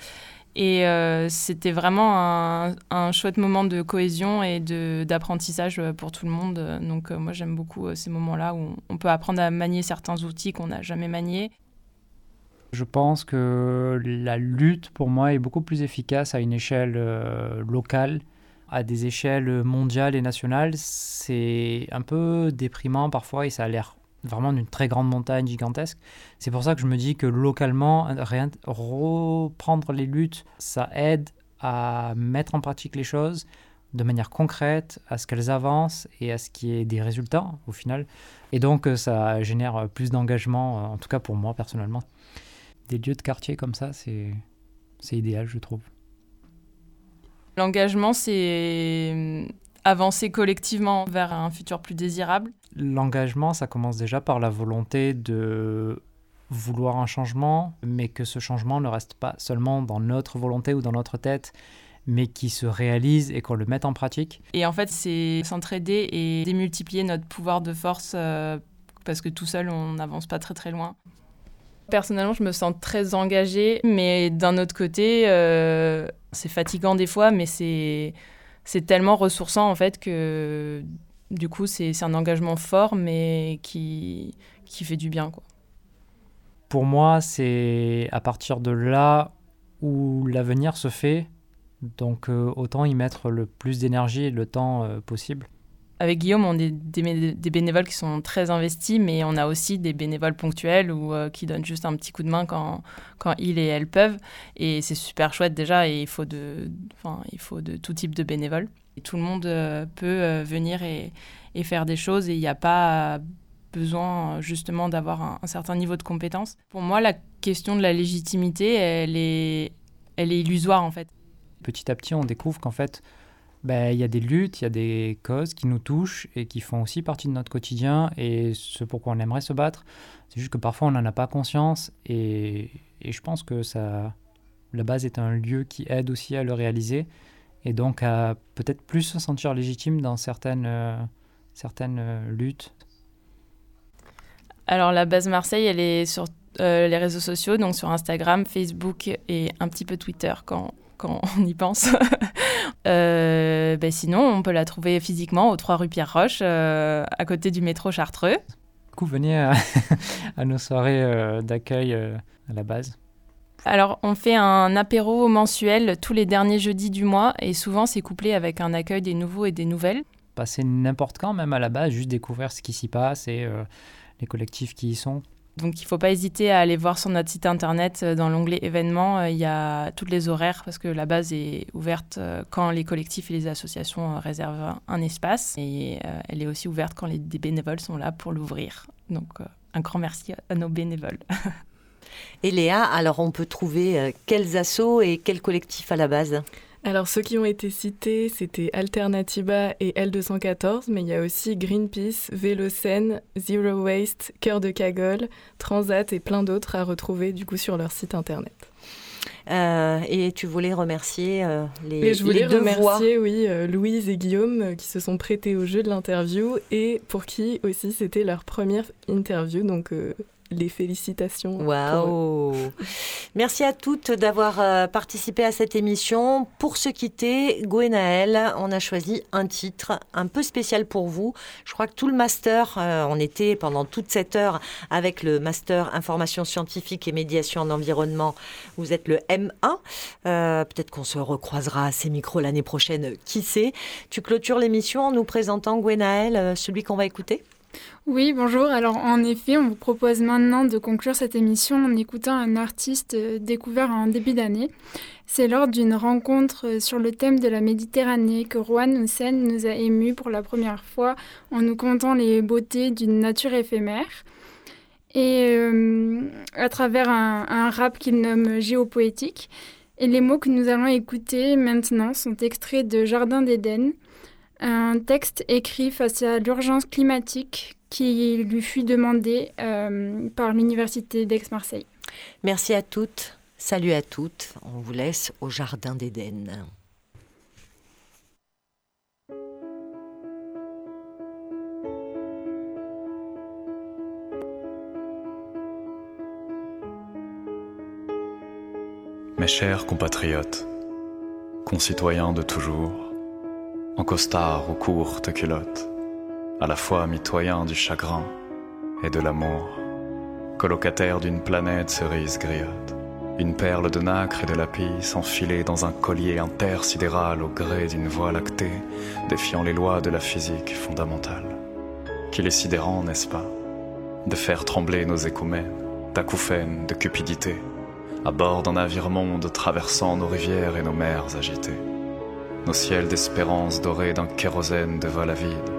Et euh, c'était vraiment un, un, chouette moment de cohésion et d'apprentissage pour tout le monde. Donc moi j'aime beaucoup ces moments-là où on peut apprendre à manier certains outils qu'on n'a jamais maniés je pense que la lutte, pour moi, est beaucoup plus efficace à une échelle euh, locale. À des échelles mondiales et nationales, c'est un peu déprimant parfois et ça a l'air vraiment d'une très grande montagne gigantesque. C'est pour ça que je me dis que localement, reprendre les luttes, ça aide à mettre en pratique les choses de manière concrète, à ce qu'elles avancent et à ce qu'il y ait des résultats au final. Et donc ça génère plus d'engagement, en tout cas pour moi personnellement des lieux de quartier comme ça, c'est idéal, je trouve. L'engagement, c'est hum, avancer collectivement vers un futur plus désirable. L'engagement, ça commence déjà par la volonté de vouloir un changement, mais que ce changement ne reste pas seulement dans notre volonté ou dans notre tête, mais qui se réalise et qu'on le mette en pratique. Et en fait, c'est s'entraider et démultiplier notre pouvoir de force, euh, parce que tout seul, on n'avance pas très très loin. Personnellement, je me sens très engagée, mais d'un autre côté, euh, c'est fatigant des fois, mais c'est c'est tellement ressourçant en fait que du coup, c'est un engagement fort, mais qui, qui fait du bien. Quoi. Pour moi, c'est à partir de là où l'avenir se fait, donc euh, autant y mettre le plus d'énergie et le temps euh, possible. Avec Guillaume, on est des, bénévoles qui sont très investis, mais on a aussi des bénévoles ponctuels ou qui donnent juste un petit coup de main quand, ils et elles peuvent. Et c'est super chouette déjà, et il faut de, il faut de tout type de bénévoles. Tout le monde peut venir et, faire des choses, et il n'y a pas besoin justement d'avoir un, un, certain niveau de compétence. Pour moi, la question de la légitimité, elle est, elle est illusoire en fait. Petit à petit, on découvre qu'en fait, ben, il y a des luttes, il y a des causes qui nous touchent et qui font aussi partie de notre quotidien et ce pourquoi on aimerait se battre. C'est juste que parfois on n'en a pas conscience et, et, je pense que ça, la base est un lieu qui aide aussi à le réaliser et donc à peut-être plus se sentir légitime dans certaines, euh, certaines euh, luttes. Alors la base Marseille, elle est sur euh, les réseaux sociaux, donc sur Instagram, Facebook et un petit peu Twitter quand, quand on y pense. euh, ben sinon, on peut la trouver physiquement au 3 rue Pierre-Roche, euh, à côté du métro Chartreux. Du coup, venez à, à nos soirées euh, d'accueil à la base. Alors, on fait un apéro mensuel tous les derniers jeudis du mois et souvent c'est couplé avec un accueil des nouveaux et des nouvelles. Passer n'importe quand, même à la base, juste découvrir ce qui s'y passe et les collectifs qui y sont. Donc il ne faut pas hésiter à aller voir sur notre site internet, dans l'onglet événements, il y a tous les horaires parce que la base est ouverte quand les collectifs et les associations réservent un espace et elle est aussi ouverte quand les bénévoles sont là pour l'ouvrir. Donc un grand merci à nos bénévoles. Et Léa, alors on peut trouver quels assos et quels collectifs à la base? Alors ceux qui ont été cités, c'était Alternativa et L214, mais il y a aussi Greenpeace, Vélocène, Zero Waste, Cœur de Cagole, Transat et plein d'autres à retrouver du coup sur leur site internet. Euh, et tu voulais remercier euh, les, et je voulais les deux remercier, voix. oui, euh, Louise et Guillaume qui se sont prêtés au jeu de l'interview et pour qui aussi c'était leur première interview, donc les félicitations. Waouh Merci à toutes d'avoir euh, participé à cette émission. Pour se quitter, Gwenaël, on a choisi un titre un peu spécial pour vous. Je crois que tout le master, euh, on était pendant toute cette heure avec le master information scientifique et médiation en environnement. Vous êtes le M1. Euh, Peut-être qu'on se recroisera à ces micros l'année prochaine, qui sait. Tu clôtures l'émission en nous présentant, Gwenaël, celui qu'on va écouter? Oui, bonjour. Alors en effet, on vous propose maintenant de conclure cette émission en écoutant un artiste découvert en début d'année. C'est lors d'une rencontre sur le thème de la Méditerranée que Juan Hussein nous a émus pour la première fois en nous contant les beautés d'une nature éphémère. Et euh, à travers un, un rap qu'il nomme géopoétique. Et les mots que nous allons écouter maintenant sont extraits de Jardin d'Éden, un texte écrit face à l'urgence climatique qui lui fut demandé euh, par l'Université d'Aix-Marseille. Merci à toutes, salut à toutes. On vous laisse au Jardin d'Éden. Mes chers compatriotes, concitoyens de toujours, en costard ou courte culotte, à la fois mitoyen du chagrin et de l'amour, colocataire d'une planète cerise griotte, une perle de nacre et de lapis enfilée dans un collier intersidéral au gré d'une voie lactée, défiant les lois de la physique fondamentale. Qu'il est sidérant, n'est-ce pas, de faire trembler nos écoumènes, d'acouphènes, de cupidité, à bord d'un navire monde traversant nos rivières et nos mers agitées nos ciels d'espérance dorés d'un kérosène de vol avide,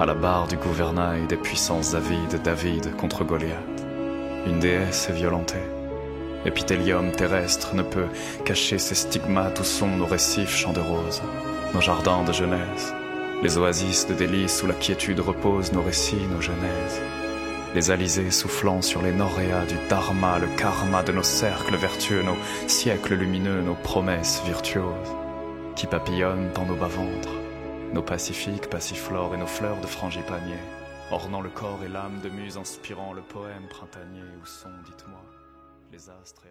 à la barre du gouvernail des puissances avides David contre Goliath. Une déesse est violentée. Épithélium terrestre ne peut cacher ses stigmates où sont nos récifs champs de roses, nos jardins de jeunesse, les oasis de délices où la quiétude repose nos récits, nos genèses. Les alizés soufflant sur les noréas du dharma, le karma de nos cercles vertueux, nos siècles lumineux, nos promesses virtuoses qui papillonnent dans nos bas-ventres, nos pacifiques passiflores et nos fleurs de frangipanier, ornant le corps et l'âme de muses inspirant le poème printanier où sont, dites-moi, les astres.